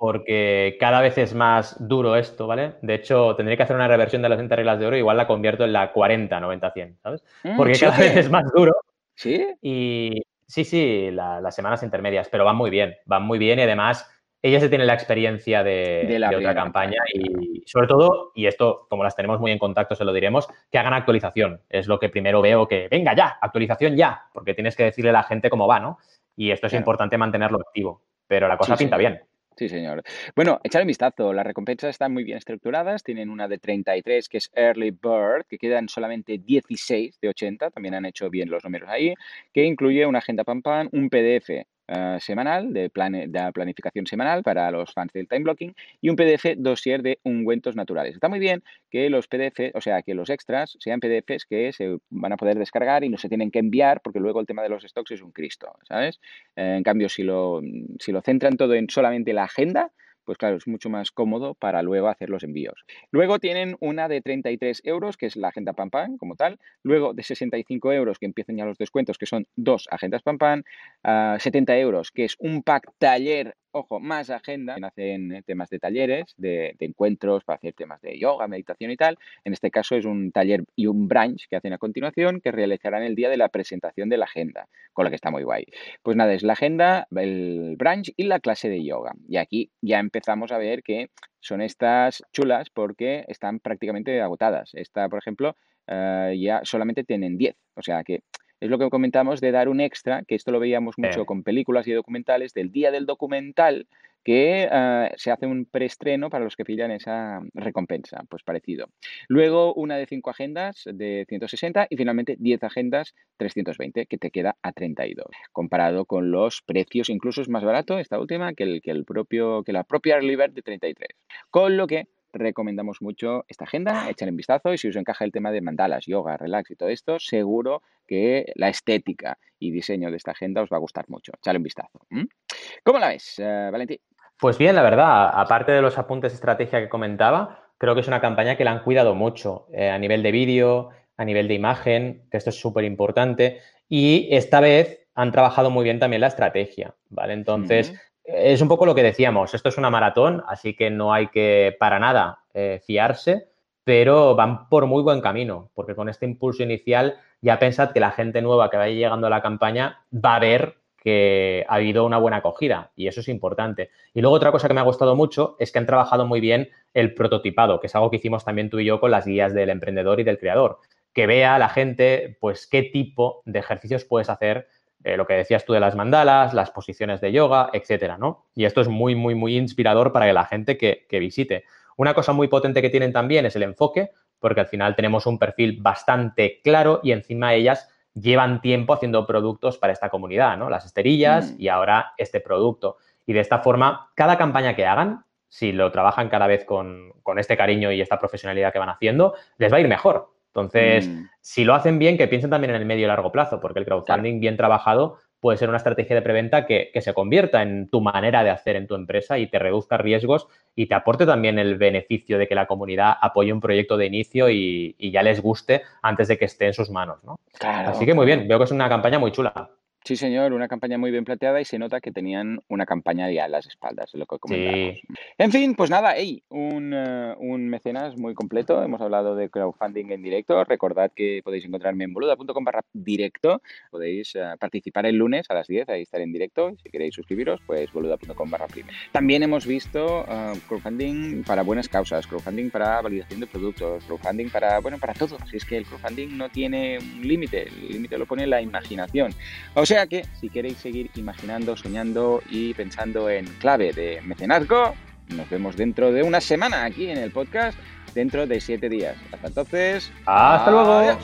porque cada vez es más duro esto, ¿vale? De hecho, tendría que hacer una reversión de las 30 reglas de oro, igual la convierto en la 40, 90, 100, ¿sabes? Mm, porque cada vez es más duro. ¿Sí? Y sí, sí, las semanas intermedias, pero van muy bien, van muy bien y además ella se tiene la experiencia de, la otra campaña y sobre todo, y esto como las tenemos muy en contacto se lo diremos, que hagan actualización. Es lo que primero veo que, venga ya, actualización ya, porque tienes que decirle a la gente cómo va, ¿no? Y esto es importante mantenerlo activo, pero la cosa pinta bien. Sí, señor. Bueno, echar un vistazo. Las recompensas están muy bien estructuradas. Tienen una de 33, que es Early Bird, que quedan solamente 16 de 80. También han hecho bien los números ahí. Que incluye una agenda PAN PAN, un PDF eh, semanal, de, de, planificación semanal para los fans del time blocking y un PDF dossier de ungüentos naturales. Está muy bien que los PDF, o sea, que los extras sean PDFs que se van a poder descargar y no se tienen que enviar porque luego el tema de los stocks es un Cristo, ¿sabes? Eh, en cambio, si lo, si lo centran todo en solamente la agenda, pues claro, es mucho más cómodo para luego hacer los envíos. Luego tienen una de 33 euros, que es la agenda Pam Pam como tal. Luego de 65 euros, que empiezan ya los descuentos, que son dos agendas Pam Pam. 70 euros, que es un pack taller ojo, más agenda, hacen eh, temas de talleres, de, encuentros para hacer temas de yoga, meditación y tal. En este caso es un taller y un branch que hacen a continuación que realizarán el día de la presentación de la agenda, con lo que está muy guay. Pues nada, es la agenda, el branch y la clase de yoga. Y aquí ya empezamos a ver que son estas chulas porque están prácticamente agotadas. Esta, por ejemplo, eh, ya solamente tienen 10, o sea que es lo que comentamos de dar un extra, que esto lo veíamos mucho con películas y documentales, del día del documental, que eh, se hace un preestreno para los que pillan esa recompensa, pues parecido. Luego una de cinco agendas de 160 y finalmente 10 agendas 320, que te queda a 32. Comparado con los precios, incluso es más barato esta última que, el, que, el propio, que la propia Early de 33. Con lo que recomendamos mucho esta agenda, échale un vistazo y si os encaja el tema de mandalas, yoga, relax y todo esto, seguro que la estética y diseño de esta agenda os va a gustar mucho. Échale un vistazo. ¿Cómo la ves, eh, Valentín? Pues bien, la verdad, aparte de los apuntes de estrategia que comentaba, creo que es una campaña que la han cuidado mucho eh, a nivel de vídeo, a nivel de imagen, que esto es súper importante. Y esta vez han trabajado muy bien también la estrategia, ¿vale? Entonces, es un poco lo que decíamos, esto es una maratón, así que no hay que para nada eh, fiarse, pero van por muy buen camino, porque con este impulso inicial ya pensad que la gente nueva que vaya llegando a la campaña va a ver que ha habido una buena acogida y eso es importante. Y luego otra cosa que me ha gustado mucho es que han trabajado muy bien el prototipado, que es algo que hicimos también tú y yo con las guías del emprendedor y del creador, que vea la gente pues qué tipo de ejercicios puedes hacer eh, lo que decías tú de las mandalas, las posiciones de yoga, etcétera, ¿no? Y esto es muy, muy, muy inspirador para la gente que, visite. Una cosa muy potente que tienen también es el enfoque, porque al final tenemos un perfil bastante claro y encima ellas llevan tiempo haciendo productos para esta comunidad, ¿no? Las esterillas mm. y ahora este producto. Y de esta forma, cada campaña que hagan, si lo trabajan cada vez con, con este cariño y esta profesionalidad que van haciendo, les va a ir mejor, entonces, mm. si lo hacen bien, que piensen también en el medio y largo plazo, porque el crowdfunding bien trabajado puede ser una estrategia de preventa que, se convierta en tu manera de hacer en tu empresa y te reduzca riesgos y te aporte también el beneficio de que la comunidad apoye un proyecto de inicio y, ya les guste antes de que esté en sus manos, ¿no? Así que muy bien, veo que es una campaña muy chula. Sí, señor, una campaña muy bien planteada y se nota que tenían una campaña ya en las espaldas, lo que comentamos. En fin, pues nada, hey, un, eh, un, mecenas muy completo. Hemos hablado de crowdfunding en directo. Recordad que podéis encontrarme en boluda.com barra directo. Podéis uh, participar el lunes a las 10, ahí estaré en directo. Si queréis suscribiros, pues boluda.com barra También hemos visto uh, crowdfunding para buenas causas, crowdfunding para validación de productos, crowdfunding para, bueno, para todo. Si es que el crowdfunding no tiene un límite, el límite lo pone la imaginación. O sea que si queréis seguir imaginando, soñando y pensando en clave de mecenazgo, nos vemos dentro de una semana aquí en el podcast, dentro de siete días. Hasta entonces. Hasta luego.